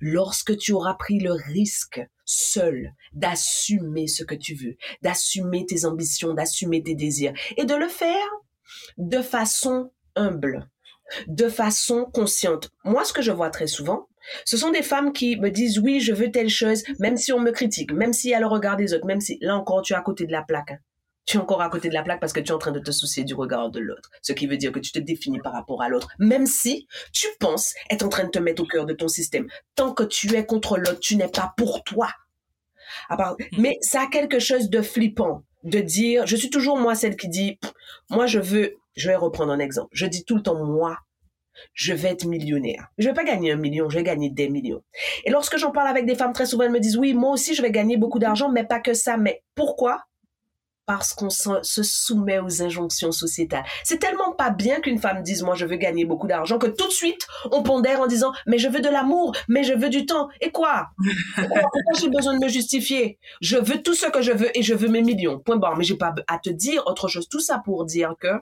S3: Lorsque tu auras pris le risque seul d'assumer ce que tu veux, d'assumer tes ambitions, d'assumer tes désirs et de le faire de façon humble, de façon consciente. Moi, ce que je vois très souvent, ce sont des femmes qui me disent oui, je veux telle chose, même si on me critique, même si y a le regard des autres, même si là encore tu es à côté de la plaque. Hein. Tu es encore à côté de la plaque parce que tu es en train de te soucier du regard de l'autre. Ce qui veut dire que tu te définis par rapport à l'autre, même si tu penses être en train de te mettre au cœur de ton système. Tant que tu es contre l'autre, tu n'es pas pour toi. Hmm. Mais ça a quelque chose de flippant de dire, je suis toujours moi celle qui dit, moi je veux, je vais reprendre un exemple. Je dis tout le temps moi je vais être millionnaire. Je vais pas gagner un million, je vais gagner des millions. Et lorsque j'en parle avec des femmes, très souvent, elles me disent, oui, moi aussi, je vais gagner beaucoup d'argent, mais pas que ça. Mais pourquoi? Parce qu'on se soumet aux injonctions sociétales. C'est tellement pas bien qu'une femme dise, moi, je veux gagner beaucoup d'argent, que tout de suite, on pondère en disant, mais je veux de l'amour, mais je veux du temps. Et quoi? Pourquoi j'ai besoin de me justifier? Je veux tout ce que je veux et je veux mes millions. Point barre. Mais j'ai pas à te dire autre chose. Tout ça pour dire que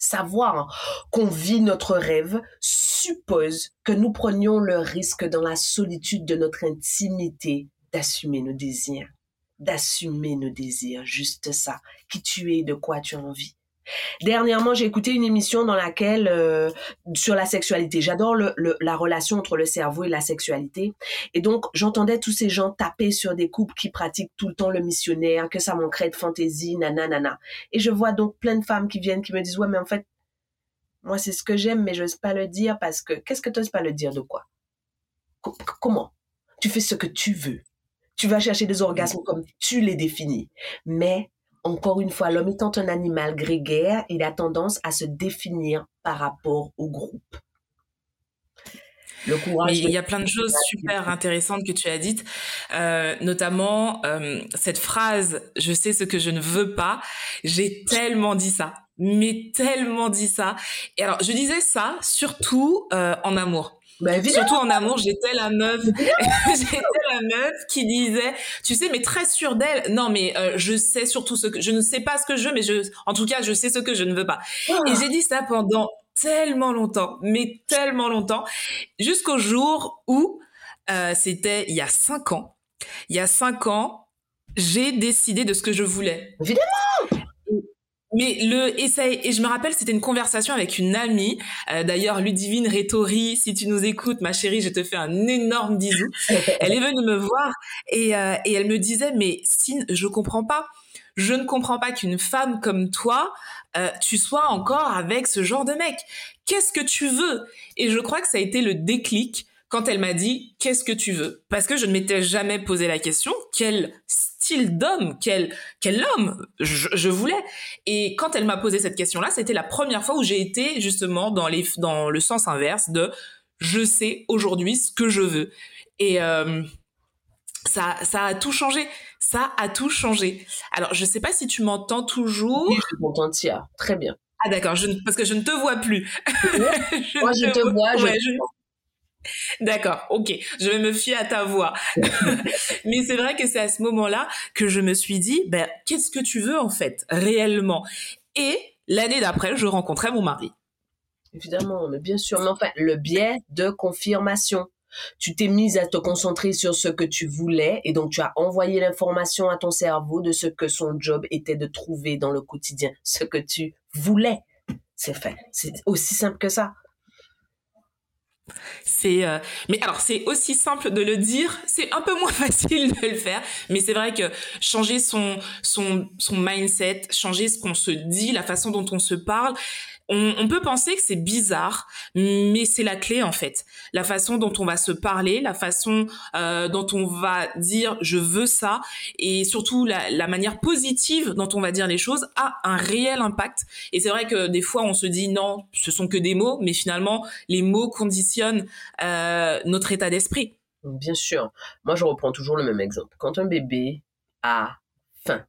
S3: savoir qu'on vit notre rêve suppose que nous prenions le risque dans la solitude de notre intimité d'assumer nos désirs, d'assumer nos désirs, juste ça, qui tu es, de quoi tu as envie. Dernièrement, j'ai écouté une émission dans laquelle euh, sur la sexualité. J'adore la relation entre le cerveau et la sexualité. Et donc, j'entendais tous ces gens taper sur des couples qui pratiquent tout le temps le missionnaire, que ça manquerait de fantaisie, nanana. Et je vois donc plein de femmes qui viennent qui me disent ouais, mais en fait, moi c'est ce que j'aime, mais j'ose pas le dire parce que qu'est-ce que tu n'oses pas le dire de quoi? Comment? Tu fais ce que tu veux. Tu vas chercher des orgasmes comme tu les définis. Mais encore une fois, l'homme étant un animal grégaire, il a tendance à se définir par rapport au groupe.
S2: Le courage. il y a plein de choses super intéressantes que tu as dites, euh, notamment euh, cette phrase "Je sais ce que je ne veux pas". J'ai tellement dit ça, mais tellement dit ça. Et alors, je disais ça surtout euh, en amour. Bah, Surtout en amour, j'étais la meuf, j'étais la meuf qui disait, tu sais, mais très sûre d'elle. Non, mais euh, je sais surtout ce que je ne sais pas ce que je veux, mais je, en tout cas, je sais ce que je ne veux pas. Et ah. j'ai dit ça pendant tellement longtemps, mais tellement longtemps, jusqu'au jour où euh, c'était il y a cinq ans. Il y a cinq ans, j'ai décidé de ce que je voulais.
S3: Évidemment
S2: mais le et, et je me rappelle c'était une conversation avec une amie. Euh, d'ailleurs Ludivine Rétori si tu nous écoutes ma chérie je te fais un énorme bisou. Elle est venue me voir et, euh, et elle me disait mais Sine je comprends pas. Je ne comprends pas qu'une femme comme toi euh, tu sois encore avec ce genre de mec. Qu'est-ce que tu veux? Et je crois que ça a été le déclic quand elle m'a dit qu'est-ce que tu veux? Parce que je ne m'étais jamais posé la question quel style d'homme quel quel homme je, je, voulais. Et quand elle m'a posé cette question là c'était la première fois où j'ai été justement dans les dans le sens inverse de je sais aujourd'hui ce que je veux et euh, ça ça a tout changé. Ça a tout changé. Alors je sais pas si tu m'entends toujours.
S3: Oui, je suis contente très bien.
S2: Ah d'accord. Parce que je ne te vois plus.
S3: Moi je te, vois, je...
S2: D'accord, ok, je vais me fier à ta voix. Mais c'est vrai que c'est à ce moment-là que je me suis dit, ben, qu'est-ce que tu veux en fait, réellement? Et l'année d'après, je rencontrais mon mari.
S3: Évidemment, mais bien sûr, mais enfin, le biais de confirmation. Tu t'es mise à te concentrer sur ce que tu voulais et donc tu as envoyé l'information à ton cerveau de ce que son job était de trouver dans le quotidien, ce que tu voulais. C'est fait. C'est aussi simple que ça.
S2: C'est, euh, mais alors c'est aussi simple de le dire, c'est un peu moins facile de le faire, mais c'est vrai que changer son son son mindset, changer ce qu'on se dit, la façon dont on se parle, on, peut penser que c'est bizarre, mais c'est la clé en fait. La façon dont on va se parler, la façon euh, dont on va dire je veux ça, et surtout la, manière positive dont on va dire les choses a un réel impact. Et c'est vrai que des fois on se dit non, ce sont que des mots, mais finalement les mots conditionnent euh, notre état d'esprit.
S3: Bien sûr. Moi je reprends toujours le même exemple. Quand un bébé a faim,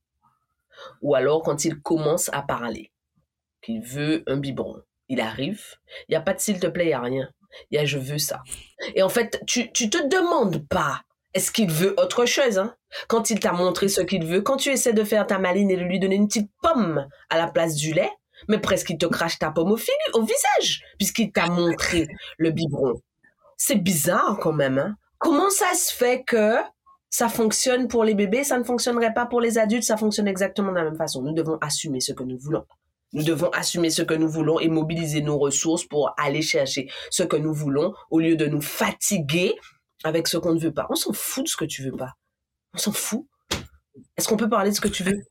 S3: ou alors quand il commence à parler qu'il veut un biberon. Il arrive, il n'y a pas de s'il te plaît, il n'y a rien. Il y a je veux ça. Et en fait, tu, tu te demandes pas est-ce qu'il veut autre chose hein? Quand il t'a montré ce qu'il veut, quand tu essaies de faire ta maline et de lui donner une petite pomme à la place du lait, mais presque il te crache ta pomme au, visage, puisqu'il t'a montré le biberon. C'est bizarre quand même. Hein? Comment ça se fait que ça fonctionne pour les bébés, ça ne fonctionnerait pas pour les adultes, ça fonctionne exactement de la même façon? Nous devons assumer ce que nous voulons. Nous devons assumer ce que nous voulons et mobiliser nos ressources pour aller chercher ce que nous voulons au lieu de nous fatiguer avec ce qu'on ne veut pas. On s'en fout de ce que tu veux pas. On s'en fout. Est-ce qu'on peut parler de ce que tu veux?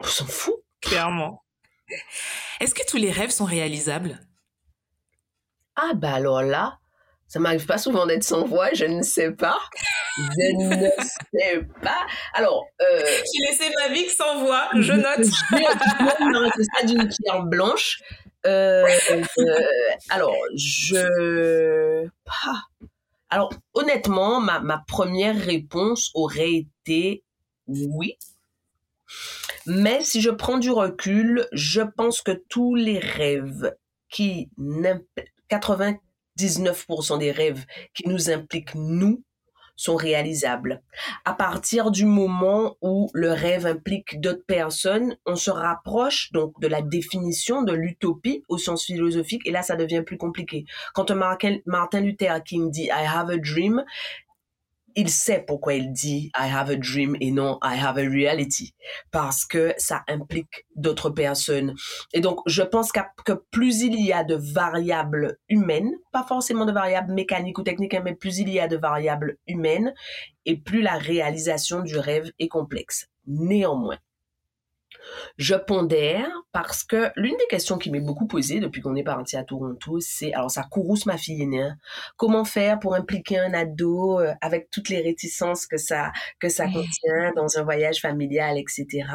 S3: On s'en fout.
S2: Clairement. Est-ce que tous les rêves sont réalisables?
S3: Ah bah alors là, ça m'arrive pas souvent d'être sans voix, je ne sais pas. Je ne sais pas. Alors. Euh,
S2: J'ai laissé ma vie sans voix, je note.
S3: C'est ça d'une pierre blanche. Euh, euh, alors, je. Alors, honnêtement, ma, ma première réponse aurait été oui. Mais si je prends du recul, je pense que tous les rêves qui 80 19% des rêves qui nous impliquent nous sont réalisables. À partir du moment où le rêve implique d'autres personnes, on se rapproche donc de la définition de l'utopie au sens philosophique et là ça devient plus compliqué. Quand Martin Luther King dit I have a dream, il sait pourquoi il dit I have a dream et non I have a reality parce que ça implique d'autres personnes. Et donc, je pense que plus il y a de variables humaines, pas forcément de variables mécaniques ou techniques, hein, mais plus il y a de variables humaines et plus la réalisation du rêve est complexe. Néanmoins, je pondère parce que l'une des questions qui m'est beaucoup posée depuis qu'on est parti à Toronto, c'est, alors ça courrouce ma fille aînée, hein. comment faire pour impliquer un ado euh, avec toutes les réticences que ça, que ça contient dans un voyage familial, etc.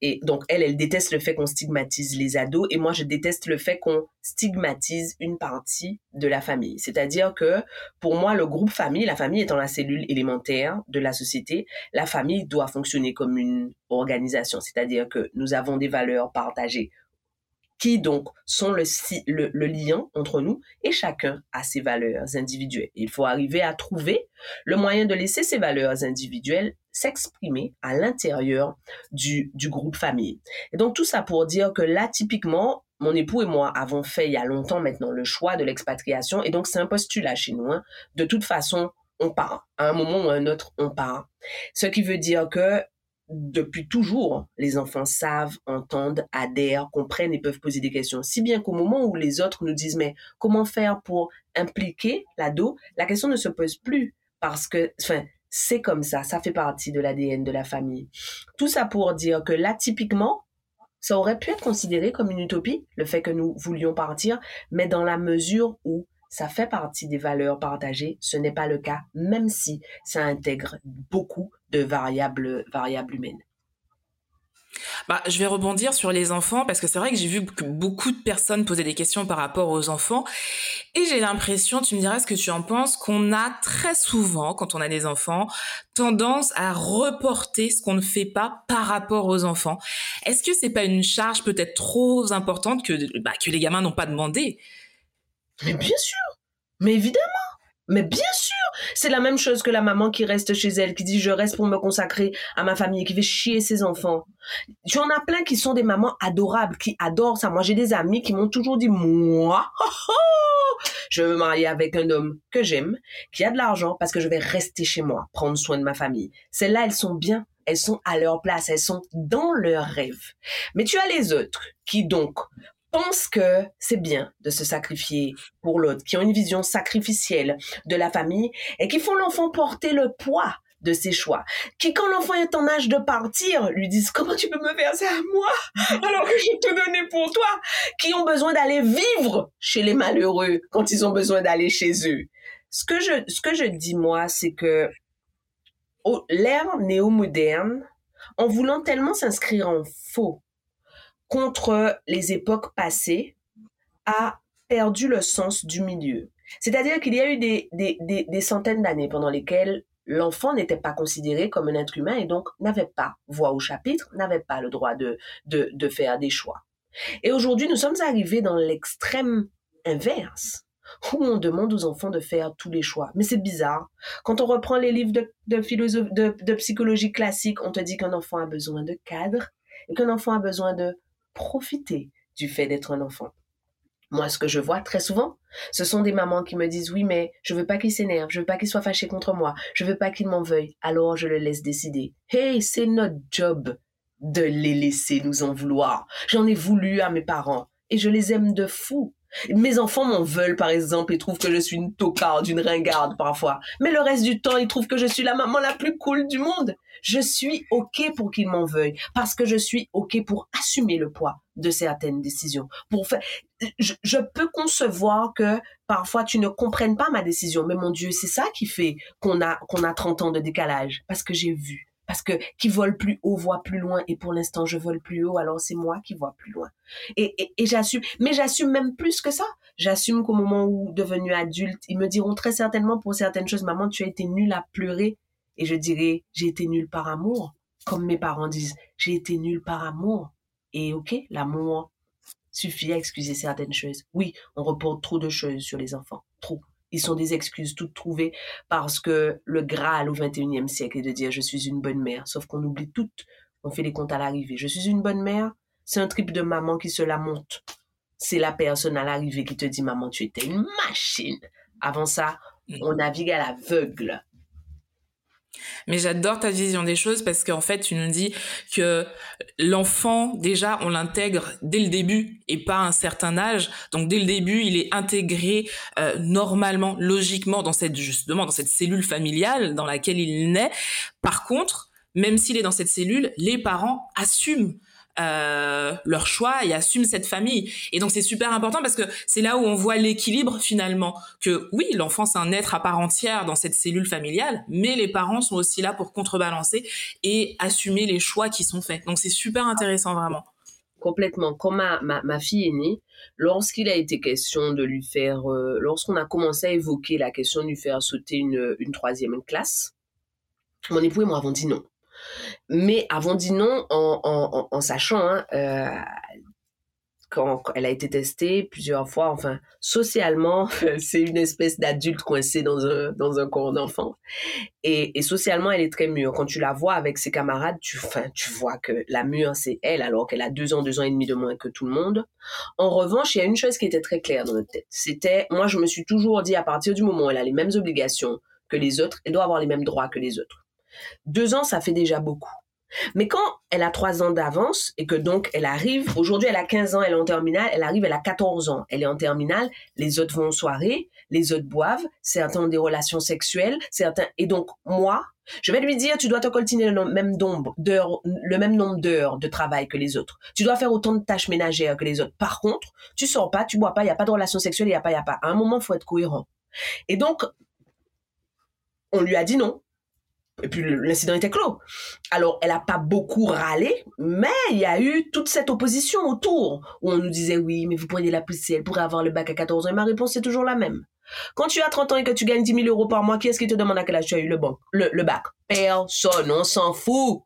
S3: Et donc, elle, elle déteste le fait qu'on stigmatise les ados et moi, je déteste le fait qu'on stigmatise une partie de la famille. C'est-à-dire que pour moi, le groupe famille, la famille étant la cellule élémentaire de la société, la famille doit fonctionner comme une organisation. C'est-à-dire que nous avons des valeurs partagées qui donc sont le, le, lien entre nous et chacun a ses valeurs individuelles. Il faut arriver à trouver le moyen de laisser ces valeurs individuelles s'exprimer à l'intérieur du, du groupe famille. Et donc tout ça pour dire que là, typiquement, mon époux et moi avons fait il y a longtemps maintenant le choix de l'expatriation et donc c'est un postulat chez nous. Hein. De toute façon, on part. À un moment ou à un autre, on part. Ce qui veut dire que depuis toujours, les enfants savent, entendent, adhèrent, comprennent et peuvent poser des questions. Si bien qu'au moment où les autres nous disent, mais comment faire pour impliquer l'ado, la question ne se pose plus parce que, enfin, c'est comme ça, ça fait partie de l'ADN de la famille. Tout ça pour dire que là, typiquement, ça aurait pu être considéré comme une utopie, le fait que nous voulions partir, mais dans la mesure où ça fait partie des valeurs partagées, ce n'est pas le cas, même si ça intègre beaucoup de variables, variables humaines.
S2: Bah, je vais rebondir sur les enfants parce que c'est vrai que j'ai vu beaucoup de personnes posaient des questions par rapport aux enfants et j'ai l'impression, tu me diras ce que tu en penses, qu'on a très souvent, quand on a des enfants, tendance à reporter ce qu'on ne fait pas par rapport aux enfants. Est-ce que c'est pas une charge peut-être trop importante que, bah, que les gamins n'ont pas demandé?
S3: Mais bien sûr, mais évidemment. Mais bien sûr, c'est la même chose que la maman qui reste chez elle, qui dit je reste pour me consacrer à ma famille, qui fait chier ses enfants. Tu en as plein qui sont des mamans adorables, qui adorent ça. Moi, j'ai des amis qui m'ont toujours dit moi, je veux me marier avec un homme que j'aime, qui a de l'argent parce que je vais rester chez moi, prendre soin de ma famille. Celles-là, elles sont bien, elles sont à leur place, elles sont dans leur rêve. Mais tu as les autres qui donc pensent que c'est bien de se sacrifier pour l'autre, qui ont une vision sacrificielle de la famille et qui font l'enfant porter le poids de ses choix, qui quand l'enfant est en âge de partir, lui disent comment tu peux me faire à moi alors que je te donnais pour toi, qui ont besoin d'aller vivre chez les malheureux quand ils ont besoin d'aller chez eux. Ce que je, ce que je dis moi, c'est que l'ère néo-moderne, en voulant tellement s'inscrire en faux contre les époques passées a perdu le sens du milieu. C'est-à-dire qu'il y a eu des, des, des, centaines d'années pendant lesquelles l'enfant n'était pas considéré comme un être humain et donc n'avait pas voix au chapitre, n'avait pas le droit de, de, de faire des choix. Et aujourd'hui, nous sommes arrivés dans l'extrême inverse où on demande aux enfants de faire tous les choix. Mais c'est bizarre. Quand on reprend les livres de, de, de, de psychologie classique, on te dit qu'un enfant a besoin de cadre et qu'un enfant a besoin de profiter du fait d'être un enfant. Moi, ce que je vois très souvent, ce sont des mamans qui me disent oui, mais je veux pas qu'il s'énerve, je veux pas qu'il soit fâché contre moi, je veux pas qu'il m'en veuille, alors je le laisse décider. Hey, c'est notre job de les laisser nous en vouloir. J'en ai voulu à mes parents et je les aime de fou. Mes enfants m'en veulent, par exemple, ils trouvent que je suis une tocarde, une ringarde parfois. Mais le reste du temps, ils trouvent que je suis la maman la plus cool du monde. Je suis OK pour qu'ils m'en veuillent parce que je suis OK pour assumer le poids de certaines décisions. Pour faire, je, je peux concevoir que parfois tu ne comprennes pas ma décision, mais mon Dieu, c'est ça qui fait qu'on a, qu'on a 30 ans de décalage parce que j'ai vu parce que qui vole plus haut voit plus loin et pour l'instant je vole plus haut alors c'est moi qui vois plus loin. Et, et, j'assume mais j'assume même plus que ça. J'assume qu'au moment où devenu adulte ils me diront très certainement pour certaines choses maman tu as été nulle à pleurer. Et je dirais j'ai été nulle par amour. Comme mes parents disent j'ai été nulle par amour. Et ok l'amour suffit à excuser certaines choses. Oui on reporte trop de choses sur les enfants. Trop ils sont des excuses toutes trouvées parce que le Graal au 21e siècle est de dire je suis une bonne mère. Sauf qu'on oublie toutes. On fait les comptes à l'arrivée. Je suis une bonne mère. C'est un trip de maman qui se la monte. C'est la personne à l'arrivée qui te dit maman, tu étais une machine. Avant ça, on navigue à l'aveugle.
S2: Mais j'adore ta vision des choses parce qu'en fait, tu nous dis que l'enfant, déjà, on l'intègre dès le début et pas à un certain âge. Donc, dès le début, il est intégré euh, normalement, logiquement, dans cette justement dans cette cellule familiale dans laquelle il naît. Par contre, même s'il est dans cette cellule, les parents assument euh, leur choix et assument cette famille. Et donc c'est super important parce que c'est là où on voit l'équilibre finalement. Que oui, l'enfant c'est un être à part entière dans cette cellule familiale, mais les parents sont aussi là pour contrebalancer et assumer les choix qui sont faits. Donc c'est super intéressant vraiment.
S3: Complètement. Quand ma, ma, fille est née, lorsqu'il a été question de lui faire, euh, lorsqu'on a commencé à évoquer la question de lui faire sauter une, une troisième classe, mon époux et moi avons dit non. Mais avons dit non en, sachant, hein, euh, quand elle a été testée plusieurs fois, enfin, socialement, c'est une espèce d'adulte coincé dans un, dans un corps d'enfant. Et, socialement, elle est très mûre. Quand tu la vois avec ses camarades, tu, tu vois que la mûre, c'est elle, alors qu'elle a deux ans, deux ans et demi de moins que tout le monde. En revanche, il y a une chose qui était très claire dans notre tête. C'était, moi, je me suis toujours dit, à partir du moment où elle a les mêmes obligations que les autres, elle doit avoir les mêmes droits que les autres. Deux ans, ça fait déjà beaucoup. Mais quand elle a trois ans d'avance et que donc elle arrive, aujourd'hui elle a 15 ans, elle est en terminale, elle arrive, elle a 14 ans, elle est en terminale, les autres vont en soirée, les autres boivent, certains ont des relations sexuelles, certains... Et donc moi, je vais lui dire, tu dois te coltiner le même nombre d'heures, le même nombre d'heures de travail que les autres. Tu dois faire autant de tâches ménagères que les autres. Par contre, tu sors pas, tu bois pas, il y a pas de relations sexuelles, il y a pas, il y a pas. À un moment, faut être cohérent. Et donc, on lui a dit non. Et puis l'incident était clos. Alors, elle n'a pas beaucoup râlé, mais il y a eu toute cette opposition autour, où on nous disait oui, mais vous pourriez la pousser, elle pourrait avoir le bac à 14 ans. Et ma réponse, c'est toujours la même. Quand tu as 30 ans et que tu gagnes 10 000 euros par mois, qui est-ce qui te demande à quel âge tu as eu le, bon, le, bac? Personne, on s'en fout.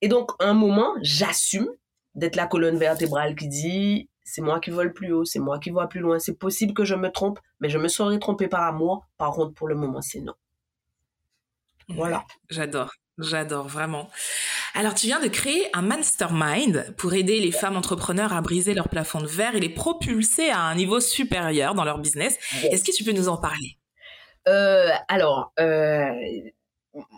S3: Et donc, un moment, j'assume d'être la colonne vertébrale qui dit c'est moi qui vole plus haut, c'est moi qui vois plus loin. C'est possible que je me trompe, mais je me serais trompée par amour. Par contre, pour le moment, c'est non. Voilà.
S2: J'adore. J'adore vraiment. Alors, tu viens de créer un mastermind pour aider les femmes entrepreneurs à briser leur plafond de verre et les propulser à un niveau supérieur dans leur business. Est-ce que tu peux nous en parler?
S3: Euh, Alors, euh,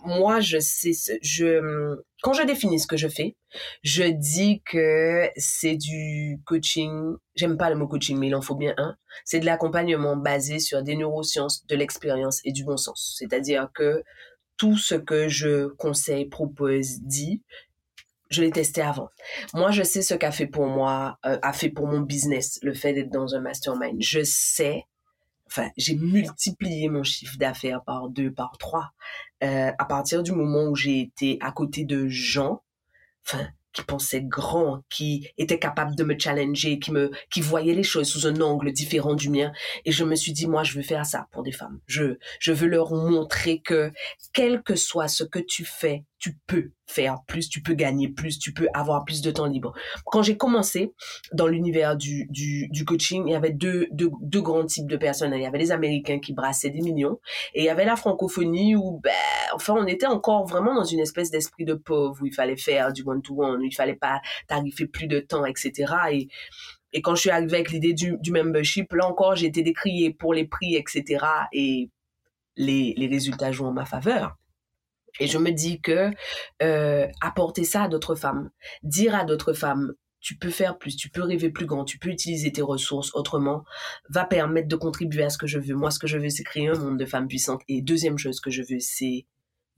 S3: moi, je sais, je, quand je définis ce que je fais, je dis que c'est du coaching. J'aime pas le mot coaching, mais il en faut bien un. C'est de l'accompagnement basé sur des neurosciences, de l'expérience et du bon sens. C'est-à-dire que tout ce que je conseille, propose, dit, je l'ai testé avant. Moi, je sais ce qu'a fait pour moi, euh, a fait pour mon business, le fait d'être dans un mastermind. Je sais, enfin, j'ai multiplié mon chiffre d'affaires par deux, par trois, euh, à partir du moment où j'ai été à côté de gens, enfin, qui pensait grand, qui était capable de me challenger, qui me, qui voyait les choses sous un angle différent du mien. Et je me suis dit, moi, je veux faire ça pour des femmes. Je, je veux leur montrer que, quel que soit ce que tu fais, tu peux faire plus, tu peux gagner plus, tu peux avoir plus de temps libre. Quand j'ai commencé dans l'univers du, du, coaching, il y avait deux, deux, deux, grands types de personnes. Il y avait les Américains qui brassaient des millions et il y avait la francophonie où, ben, enfin, on était encore vraiment dans une espèce d'esprit de pauvre où il fallait faire du one-to-one, où il fallait pas tarifer plus de temps, etc. Et, et quand je suis arrivée avec l'idée du, du membership, là encore, j'ai été décriée pour les prix, etc. Et les, les résultats jouent en ma faveur. Et je me dis que euh, apporter ça à d'autres femmes, dire à d'autres femmes, tu peux faire plus, tu peux rêver plus grand, tu peux utiliser tes ressources autrement, va permettre de contribuer à ce que je veux. Moi, ce que je veux, c'est créer un monde de femmes puissantes. Et deuxième chose que je veux, c'est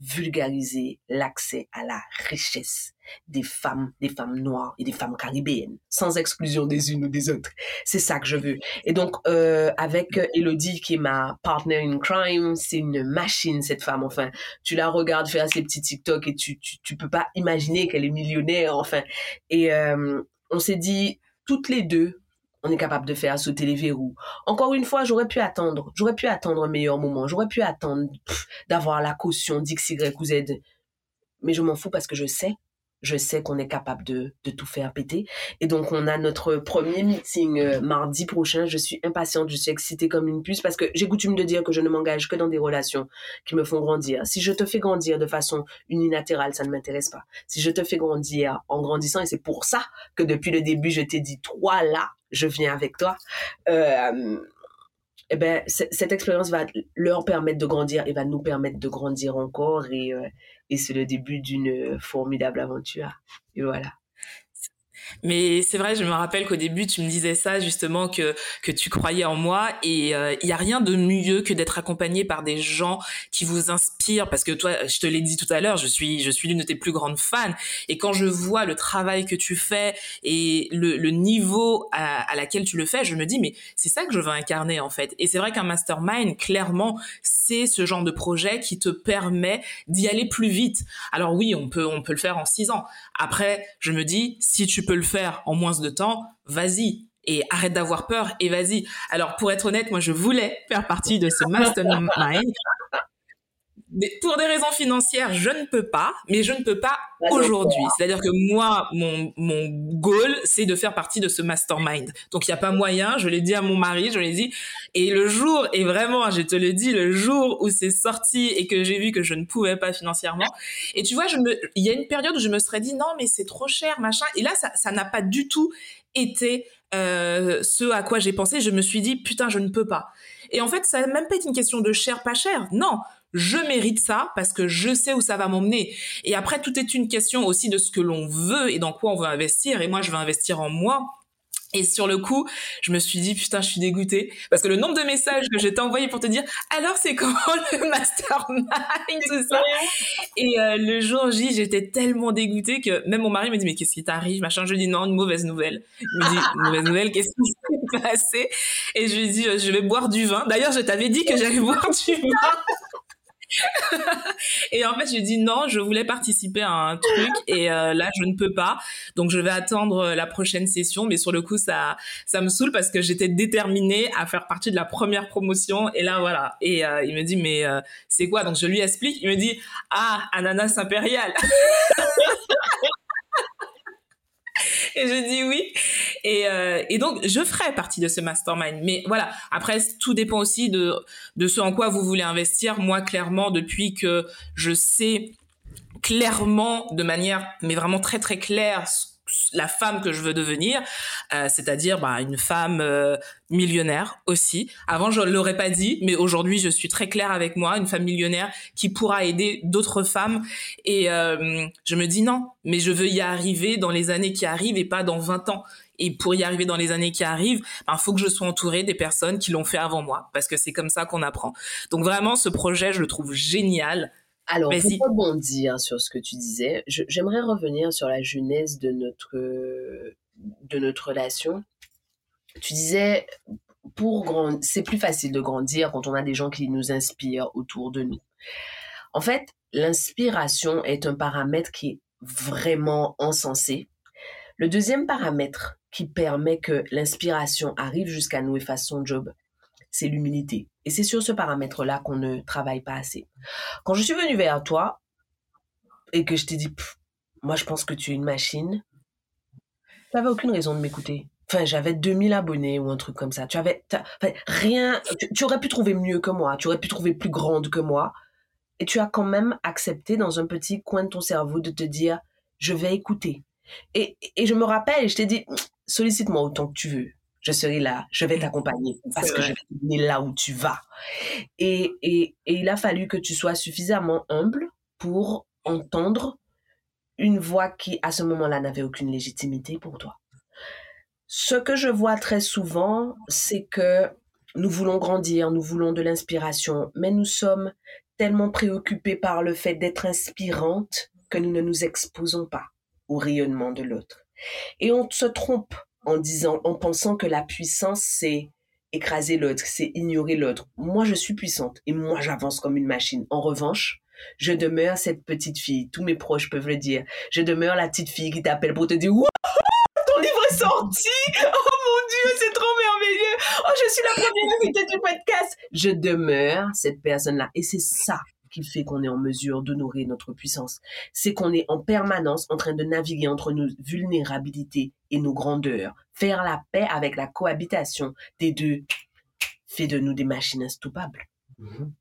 S3: vulgariser l'accès à la richesse des femmes, des femmes noires et des femmes caribéennes, sans exclusion des unes ou des autres. C'est ça que je veux. Et donc, euh, avec Elodie, qui est ma partner in crime, c'est une machine, cette femme. Enfin, tu la regardes faire ses petits TikTok et tu, tu, tu peux pas imaginer qu'elle est millionnaire, enfin. Et euh, on s'est dit, toutes les deux, on est capable de faire sauter les verrous. Encore une fois, j'aurais pu attendre. J'aurais pu attendre un meilleur moment. J'aurais pu attendre d'avoir la caution d'X, Y ou Z. Mais je m'en fous parce que je sais je sais qu'on est capable de, de, tout faire péter. Et donc, on a notre premier meeting euh, mardi prochain. Je suis impatiente, je suis excitée comme une puce parce que j'ai coutume de dire que je ne m'engage que dans des relations qui me font grandir. Si je te fais grandir de façon unilatérale, ça ne m'intéresse pas. Si je te fais grandir en grandissant, et c'est pour ça que depuis le début, je t'ai dit, toi là, je viens avec toi. Euh, eh ben, cette expérience va leur permettre de grandir et va nous permettre de grandir encore. Et, euh, et c'est le début d'une formidable aventure. Et voilà.
S2: Mais c'est vrai, je me rappelle qu'au début, tu me disais ça justement que que tu croyais en moi et il euh, y a rien de mieux que d'être accompagné par des gens qui vous inspirent parce que toi, je te l'ai dit tout à l'heure, je suis je suis l'une de tes plus grandes fans et quand je vois le travail que tu fais et le, le niveau à, à laquelle tu le fais, je me dis mais c'est ça que je veux incarner en fait. Et c'est vrai qu'un mastermind, clairement, c'est ce genre de projet qui te permet d'y aller plus vite. Alors oui, on peut on peut le faire en six ans. Après, je me dis si tu peux le faire en moins de temps, vas-y. Et arrête d'avoir peur et vas-y. Alors, pour être honnête, moi, je voulais faire partie de ce mastermind pour des raisons financières, je ne peux pas, mais je ne peux pas aujourd'hui. C'est-à-dire que moi, mon, mon goal, c'est de faire partie de ce mastermind. Donc, il n'y a pas moyen, je l'ai dit à mon mari, je l'ai dit. Et le jour, et vraiment, je te le dis, le jour où c'est sorti et que j'ai vu que je ne pouvais pas financièrement. Et tu vois, je me, il y a une période où je me serais dit, non, mais c'est trop cher, machin. Et là, ça n'a pas du tout été euh, ce à quoi j'ai pensé. Je me suis dit, putain, je ne peux pas. Et en fait, ça n'a même pas été une question de cher, pas cher. Non, je mérite ça parce que je sais où ça va m'emmener. Et après, tout est une question aussi de ce que l'on veut et dans quoi on veut investir. Et moi, je veux investir en moi. Et sur le coup, je me suis dit putain, je suis dégoûtée parce que le nombre de messages que j'ai envoyé pour te dire alors c'est comment le mastermind tout ça? Et euh, le jour J, j'étais tellement dégoûtée que même mon mari me dit mais qu'est-ce qui t'arrive machin? Je lui dis non, une mauvaise nouvelle. Il me dit une mauvaise nouvelle, qu'est-ce qui s'est passé? Et je lui dis je vais boire du vin. D'ailleurs, je t'avais dit que j'allais boire du vin. et en fait, j'ai dit non, je voulais participer à un truc et euh, là, je ne peux pas. Donc, je vais attendre euh, la prochaine session. Mais sur le coup, ça, ça me saoule parce que j'étais déterminée à faire partie de la première promotion. Et là, voilà. Et euh, il me dit, mais c'est quoi? Donc, je lui explique. Il me dit, ah, ananas impérial. et je dis oui. Et, euh, et, donc, je ferai partie de ce mastermind. Mais voilà, après, tout dépend aussi de, de ce en quoi vous voulez investir. Moi, clairement, depuis que je sais clairement, de manière, mais vraiment très, très claire, la femme que je veux devenir, euh, c'est-à-dire bah, une femme euh, millionnaire aussi. Avant, je ne l'aurais pas dit, mais aujourd'hui, je suis très claire avec moi, une femme millionnaire qui pourra aider d'autres femmes. Et euh, je me dis non, mais je veux y arriver dans les années qui arrivent et pas dans 20 ans. Et pour y arriver dans les années qui arrivent, il bah, faut que je sois entourée des personnes qui l'ont fait avant moi, parce que c'est comme ça qu'on apprend. Donc vraiment, ce projet, je le trouve génial.
S3: Alors, pour rebondir sur ce que tu disais, j'aimerais revenir sur la genèse de notre, de notre relation. Tu disais, pour grand, c'est plus facile de grandir quand on a des gens qui nous inspirent autour de nous. En fait, l'inspiration est un paramètre qui est vraiment encensé. Le deuxième paramètre qui permet que l'inspiration arrive jusqu'à nous et fasse son job, c'est l'humilité. Et c'est sur ce paramètre-là qu'on ne travaille pas assez. Quand je suis venue vers toi et que je t'ai dit, moi je pense que tu es une machine, tu n'avais aucune raison de m'écouter. Enfin, j'avais 2000 abonnés ou un truc comme ça. Tu avais rien. Tu, aurais pu trouver mieux que moi. Tu aurais pu trouver plus grande que moi. Et tu as quand même accepté dans un petit coin de ton cerveau de te dire, je vais écouter. Et, et je me rappelle, je t'ai dit, sollicite-moi autant que tu veux je serai là, je vais t'accompagner parce que je vais t'amener là où tu vas. Et, et, et il a fallu que tu sois suffisamment humble pour entendre une voix qui, à ce moment-là, n'avait aucune légitimité pour toi. Ce que je vois très souvent, c'est que nous voulons grandir, nous voulons de l'inspiration, mais nous sommes tellement préoccupés par le fait d'être inspirante que nous ne nous exposons pas au rayonnement de l'autre. Et on se trompe en disant, en pensant que la puissance, c'est écraser l'autre, c'est ignorer l'autre. Moi, je suis puissante et moi, j'avance comme une machine. En revanche, je demeure cette petite fille. Tous mes proches peuvent le dire. Je demeure la petite fille qui t'appelle pour te dire, ton livre est sorti! Oh mon Dieu, c'est trop merveilleux! Oh, je suis la première invitée du podcast! Je demeure cette personne-là. Et c'est ça fait qu'on est en mesure d'honorer notre puissance. C'est qu'on est en permanence en train de naviguer entre nos vulnérabilités et nos grandeurs. Faire la paix avec la cohabitation des deux fait de nous des machines instoppables. Mhm.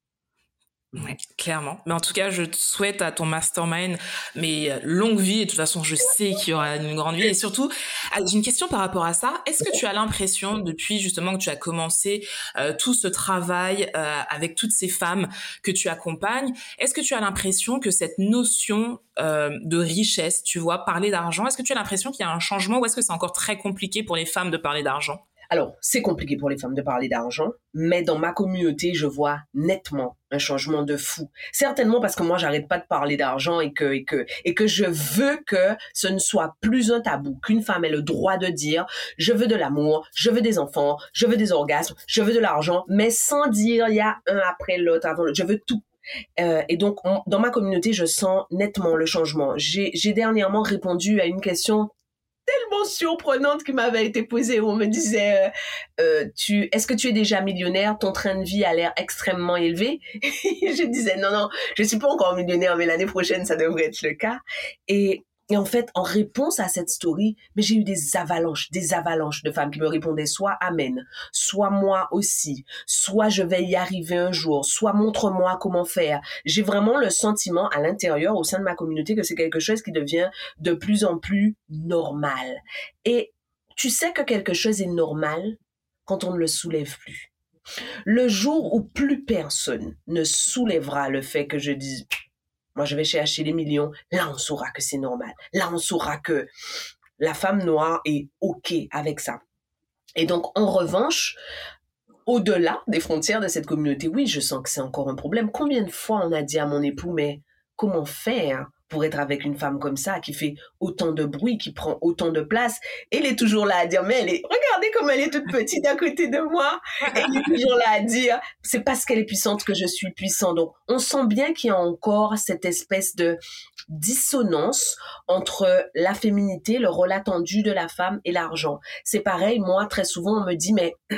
S2: Ouais, clairement. Mais en tout cas, je te souhaite à ton mastermind mais euh, longue vie et de toute façon, je sais qu'il y aura une grande vie et surtout, ah, j'ai une question par rapport à ça. Est-ce que tu as l'impression depuis justement que tu as commencé euh, tout ce travail euh, avec toutes ces femmes que tu accompagnes, est-ce que tu as l'impression que cette notion de richesse, tu vois, parler d'argent, est-ce que tu as l'impression qu'il y a un changement ou est-ce que c'est encore très compliqué pour les femmes de parler d'argent?
S3: Alors, c'est compliqué pour les femmes de parler d'argent, mais dans ma communauté, je vois nettement un changement de fou. Certainement parce que moi, j'arrête pas de parler d'argent et que, et que, et que je veux que ce ne soit plus un tabou, qu'une femme ait le droit de dire, je veux de l'amour, je veux des enfants, je veux des orgasmes, je veux de l'argent, mais sans dire il y a un après l'autre avant l'autre. Je veux tout. Euh, et donc, dans ma communauté, je sens nettement le changement. J'ai dernièrement répondu à une question tellement surprenante qui m'avait été posée où on me disait euh, euh, tu est-ce que tu es déjà millionnaire? Ton train de vie a l'air extrêmement élevé. Je disais non non je suis pas encore millionnaire mais l'année prochaine ça devrait être le cas. Et et en fait, en réponse à cette story, mais j'ai eu des avalanches, des avalanches de femmes qui me répondaient soit Amen, soit moi aussi, soit je vais y arriver un jour, soit montre-moi comment faire. J'ai vraiment le sentiment à l'intérieur, au sein de ma communauté, que c'est quelque chose qui devient de plus en plus normal. Et tu sais que quelque chose est normal quand on ne le soulève plus. Le jour où plus personne ne soulèvera le fait que je dise, moi je vais chercher les millions, là on saura que c'est normal. Là on saura que la femme noire est OK avec ça. Et donc, en revanche, au-delà des frontières de cette communauté, oui, je sens que c'est encore un problème. Combien de fois on a dit à mon époux, mais comment faire pour être avec une femme comme ça, qui fait autant de bruit, qui prend autant de place. Elle est toujours là à dire, mais elle est, regardez comme elle est toute petite à côté de moi. Elle est toujours là à dire, c'est parce qu'elle est puissante que je suis puissant. Donc, on sent bien qu'il y a encore cette espèce de dissonance entre la féminité, le rôle attendu de la femme et l'argent. C'est pareil, moi, très souvent, on me dit, mais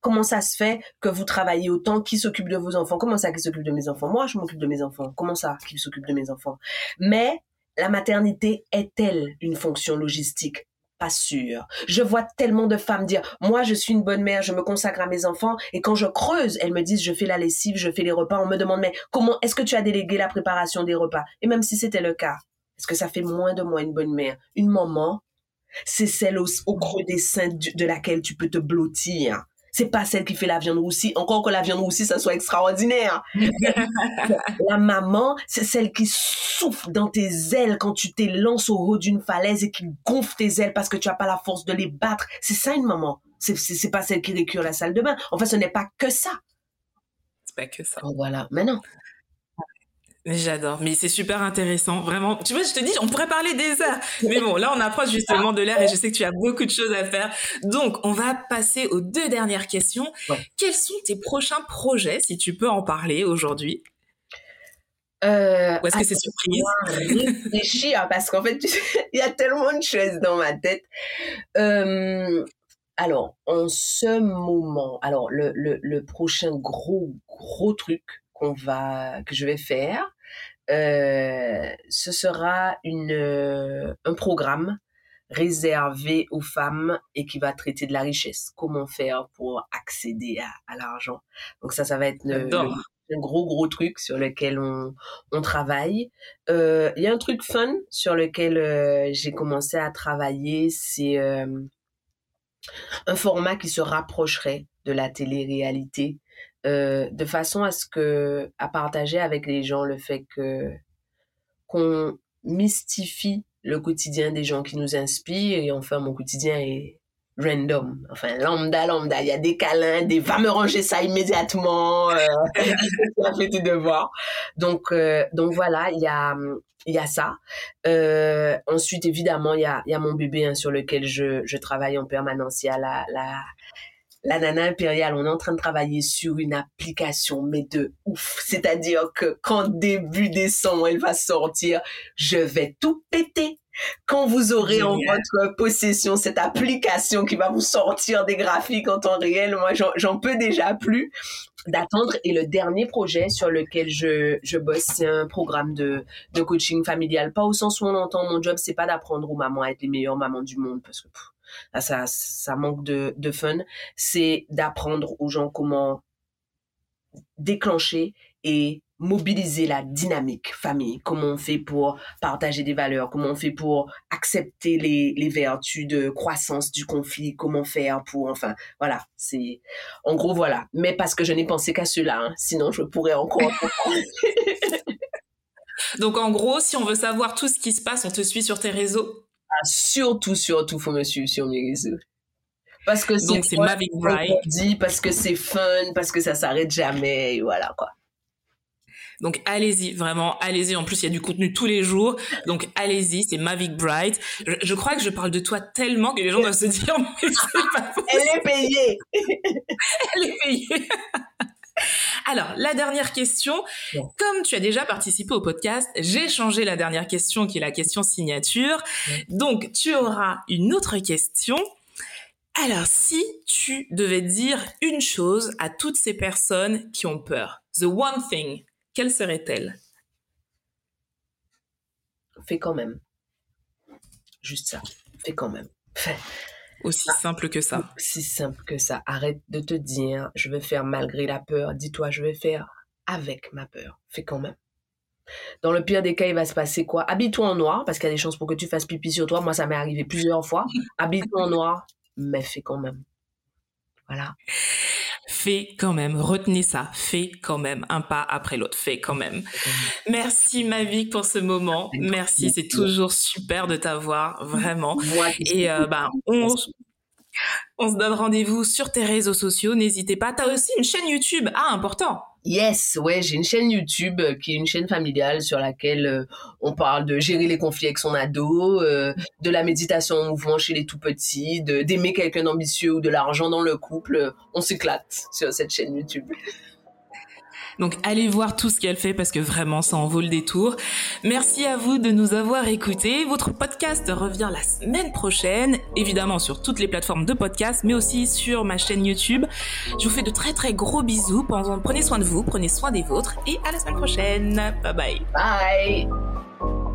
S3: Comment ça se fait que vous travaillez autant Qui s'occupe de vos enfants? Comment ça qui s'occupe de mes enfants? Moi, je m'occupe de mes enfants. Comment ça qui s'occupe de mes enfants? Mais la maternité est-elle une fonction logistique? Pas sûr. Je vois tellement de femmes dire moi je suis une bonne mère, je me consacre à mes enfants et quand je creuse, elles me disent je fais la lessive, je fais les repas, on me demande mais comment est-ce que tu as délégué la préparation des repas? Et même si c'était le cas, est-ce que ça fait moins de moi une bonne mère? Une maman, c'est celle au, au creux des seins de laquelle tu peux te blottir c'est pas celle qui fait la viande roussie. Encore que la viande roussie, ça soit extraordinaire. la maman, c'est celle qui souffle dans tes ailes quand tu t'élances au haut d'une falaise et qui gonfle tes ailes parce que tu as pas la force de les battre. C'est ça une maman. C'est, pas celle qui récure la salle de bain. Enfin, ce n'est pas que ça.
S2: C'est pas que ça.
S3: Voilà. Mais non.
S2: J'adore, mais c'est super intéressant, vraiment. Tu vois, je te dis, on pourrait parler des heures. Mais bon, là, on approche justement de l'heure et je sais que tu as beaucoup de choses à faire. Donc, on va passer aux deux dernières questions. Quels sont tes prochains projets, si tu peux en parler aujourd'hui?
S3: Euh,
S2: Ou est-ce que c'est surprise?
S3: Réfléchir, parce qu'en fait, il y a tellement de choses dans ma tête. Euh, alors, en ce moment, alors le, le, le prochain gros, gros truc qu'on va, que je vais faire, euh, ce sera une, euh, un programme réservé aux femmes et qui va traiter de la richesse. Comment faire pour accéder à, l'argent. Donc ça, ça va être un gros, gros truc sur lequel on, on travaille. Euh, il y a un truc fun sur lequel j'ai commencé à travailler, c'est un format qui se rapprocherait de la télé-réalité. De façon à ce que à partager avec les gens le fait que qu'on mystifie le quotidien des gens qui nous inspirent. Et enfin, mon quotidien est random. Enfin, lambda, lambda. Il y a des câlins, des va me ranger ça immédiatement. Euh, fait tes devoirs. Donc, euh, donc voilà, il y a, il y a ça. Euh, ensuite, évidemment, il y a, il y a mon bébé hein, sur lequel je, je travaille en permanence. Il y a la, la nana impériale, on est en train de travailler sur une application, mais de ouf. C'est-à-dire que quand début décembre, elle va sortir, je vais tout péter. Quand vous aurez en votre possession cette application qui va vous sortir des graphiques en temps réel, moi, j'en peux déjà plus d'attendre. Et le dernier projet sur lequel je, je bosse, c'est un programme de, de coaching familial. Pas au sens où on entend mon job, c'est pas d'apprendre aux mamans à être les meilleures mamans du monde, parce que ça, ça manque de, de fun, c'est d'apprendre aux gens comment déclencher et mobiliser la dynamique famille, comment on fait pour partager des valeurs, comment on fait pour accepter les, les vertus de croissance du conflit, comment faire pour, enfin, voilà, c'est, en gros, voilà. Mais parce que je n'ai pensé qu'à cela, hein. sinon je pourrais encore.
S2: Donc, en gros, si on veut savoir tout ce qui se passe, on te suit sur tes réseaux
S3: ah, surtout, surtout, faut me suivre sur mes réseaux. Parce que
S2: c'est c'est Mavic Bright.
S3: parce que c'est fun, parce que ça s'arrête jamais, et voilà quoi.
S2: Donc allez-y, vraiment, allez-y. En plus, il y a du contenu tous les jours. Donc allez-y, c'est Mavic Bright. Je, crois que je parle de toi tellement que les gens doivent se dire, mais
S3: pas Elle est payée.
S2: Elle est payée. Alors, la dernière question. Comme tu as déjà participé au podcast, j'ai changé la dernière question qui est la question signature. Donc, tu auras une autre question. Alors, si tu devais dire une chose à toutes ces personnes qui ont peur, the one thing, quelle serait-elle?
S3: Fais quand même. Juste ça. Fais quand même. Fais.
S2: Aussi simple que ça.
S3: Aussi simple que ça. Arrête de te dire, je vais faire malgré la peur. Dis-toi, je vais faire avec ma peur. Fais quand même. Dans le pire des cas, il va se passer quoi? Habille-toi en noir, parce qu'il y a des chances pour que tu fasses pipi sur toi. Moi, ça m'est arrivé plusieurs fois. Habille-toi en noir, mais fais quand même. Voilà.
S2: Fais quand même. Retenez ça, fais quand même. Un pas après l'autre, fais quand même. Merci Mavic pour ce moment. Merci, c'est toujours super de t'avoir, vraiment. Et euh, bah, on, on se donne rendez-vous sur tes réseaux sociaux. N'hésitez pas. Tu as aussi une chaîne YouTube. Ah, important.
S3: Yes, ouais, j'ai une chaîne YouTube euh, qui est une chaîne familiale sur laquelle euh, on parle de gérer les conflits avec son ado, euh, de la méditation en mouvement chez les tout petits, d'aimer quelqu'un d'ambitieux ou de l'argent dans le couple. On s'éclate sur cette chaîne YouTube.
S2: Donc allez voir tout ce qu'elle fait parce que vraiment ça en vaut le détour. Merci à vous de nous avoir écoutés. Votre podcast revient la semaine prochaine, évidemment sur toutes les plateformes de podcast, mais aussi sur ma chaîne YouTube. Je vous fais de très très gros bisous. Prenez soin de vous, prenez soin des vôtres et à la semaine prochaine. Bye bye.
S3: Bye.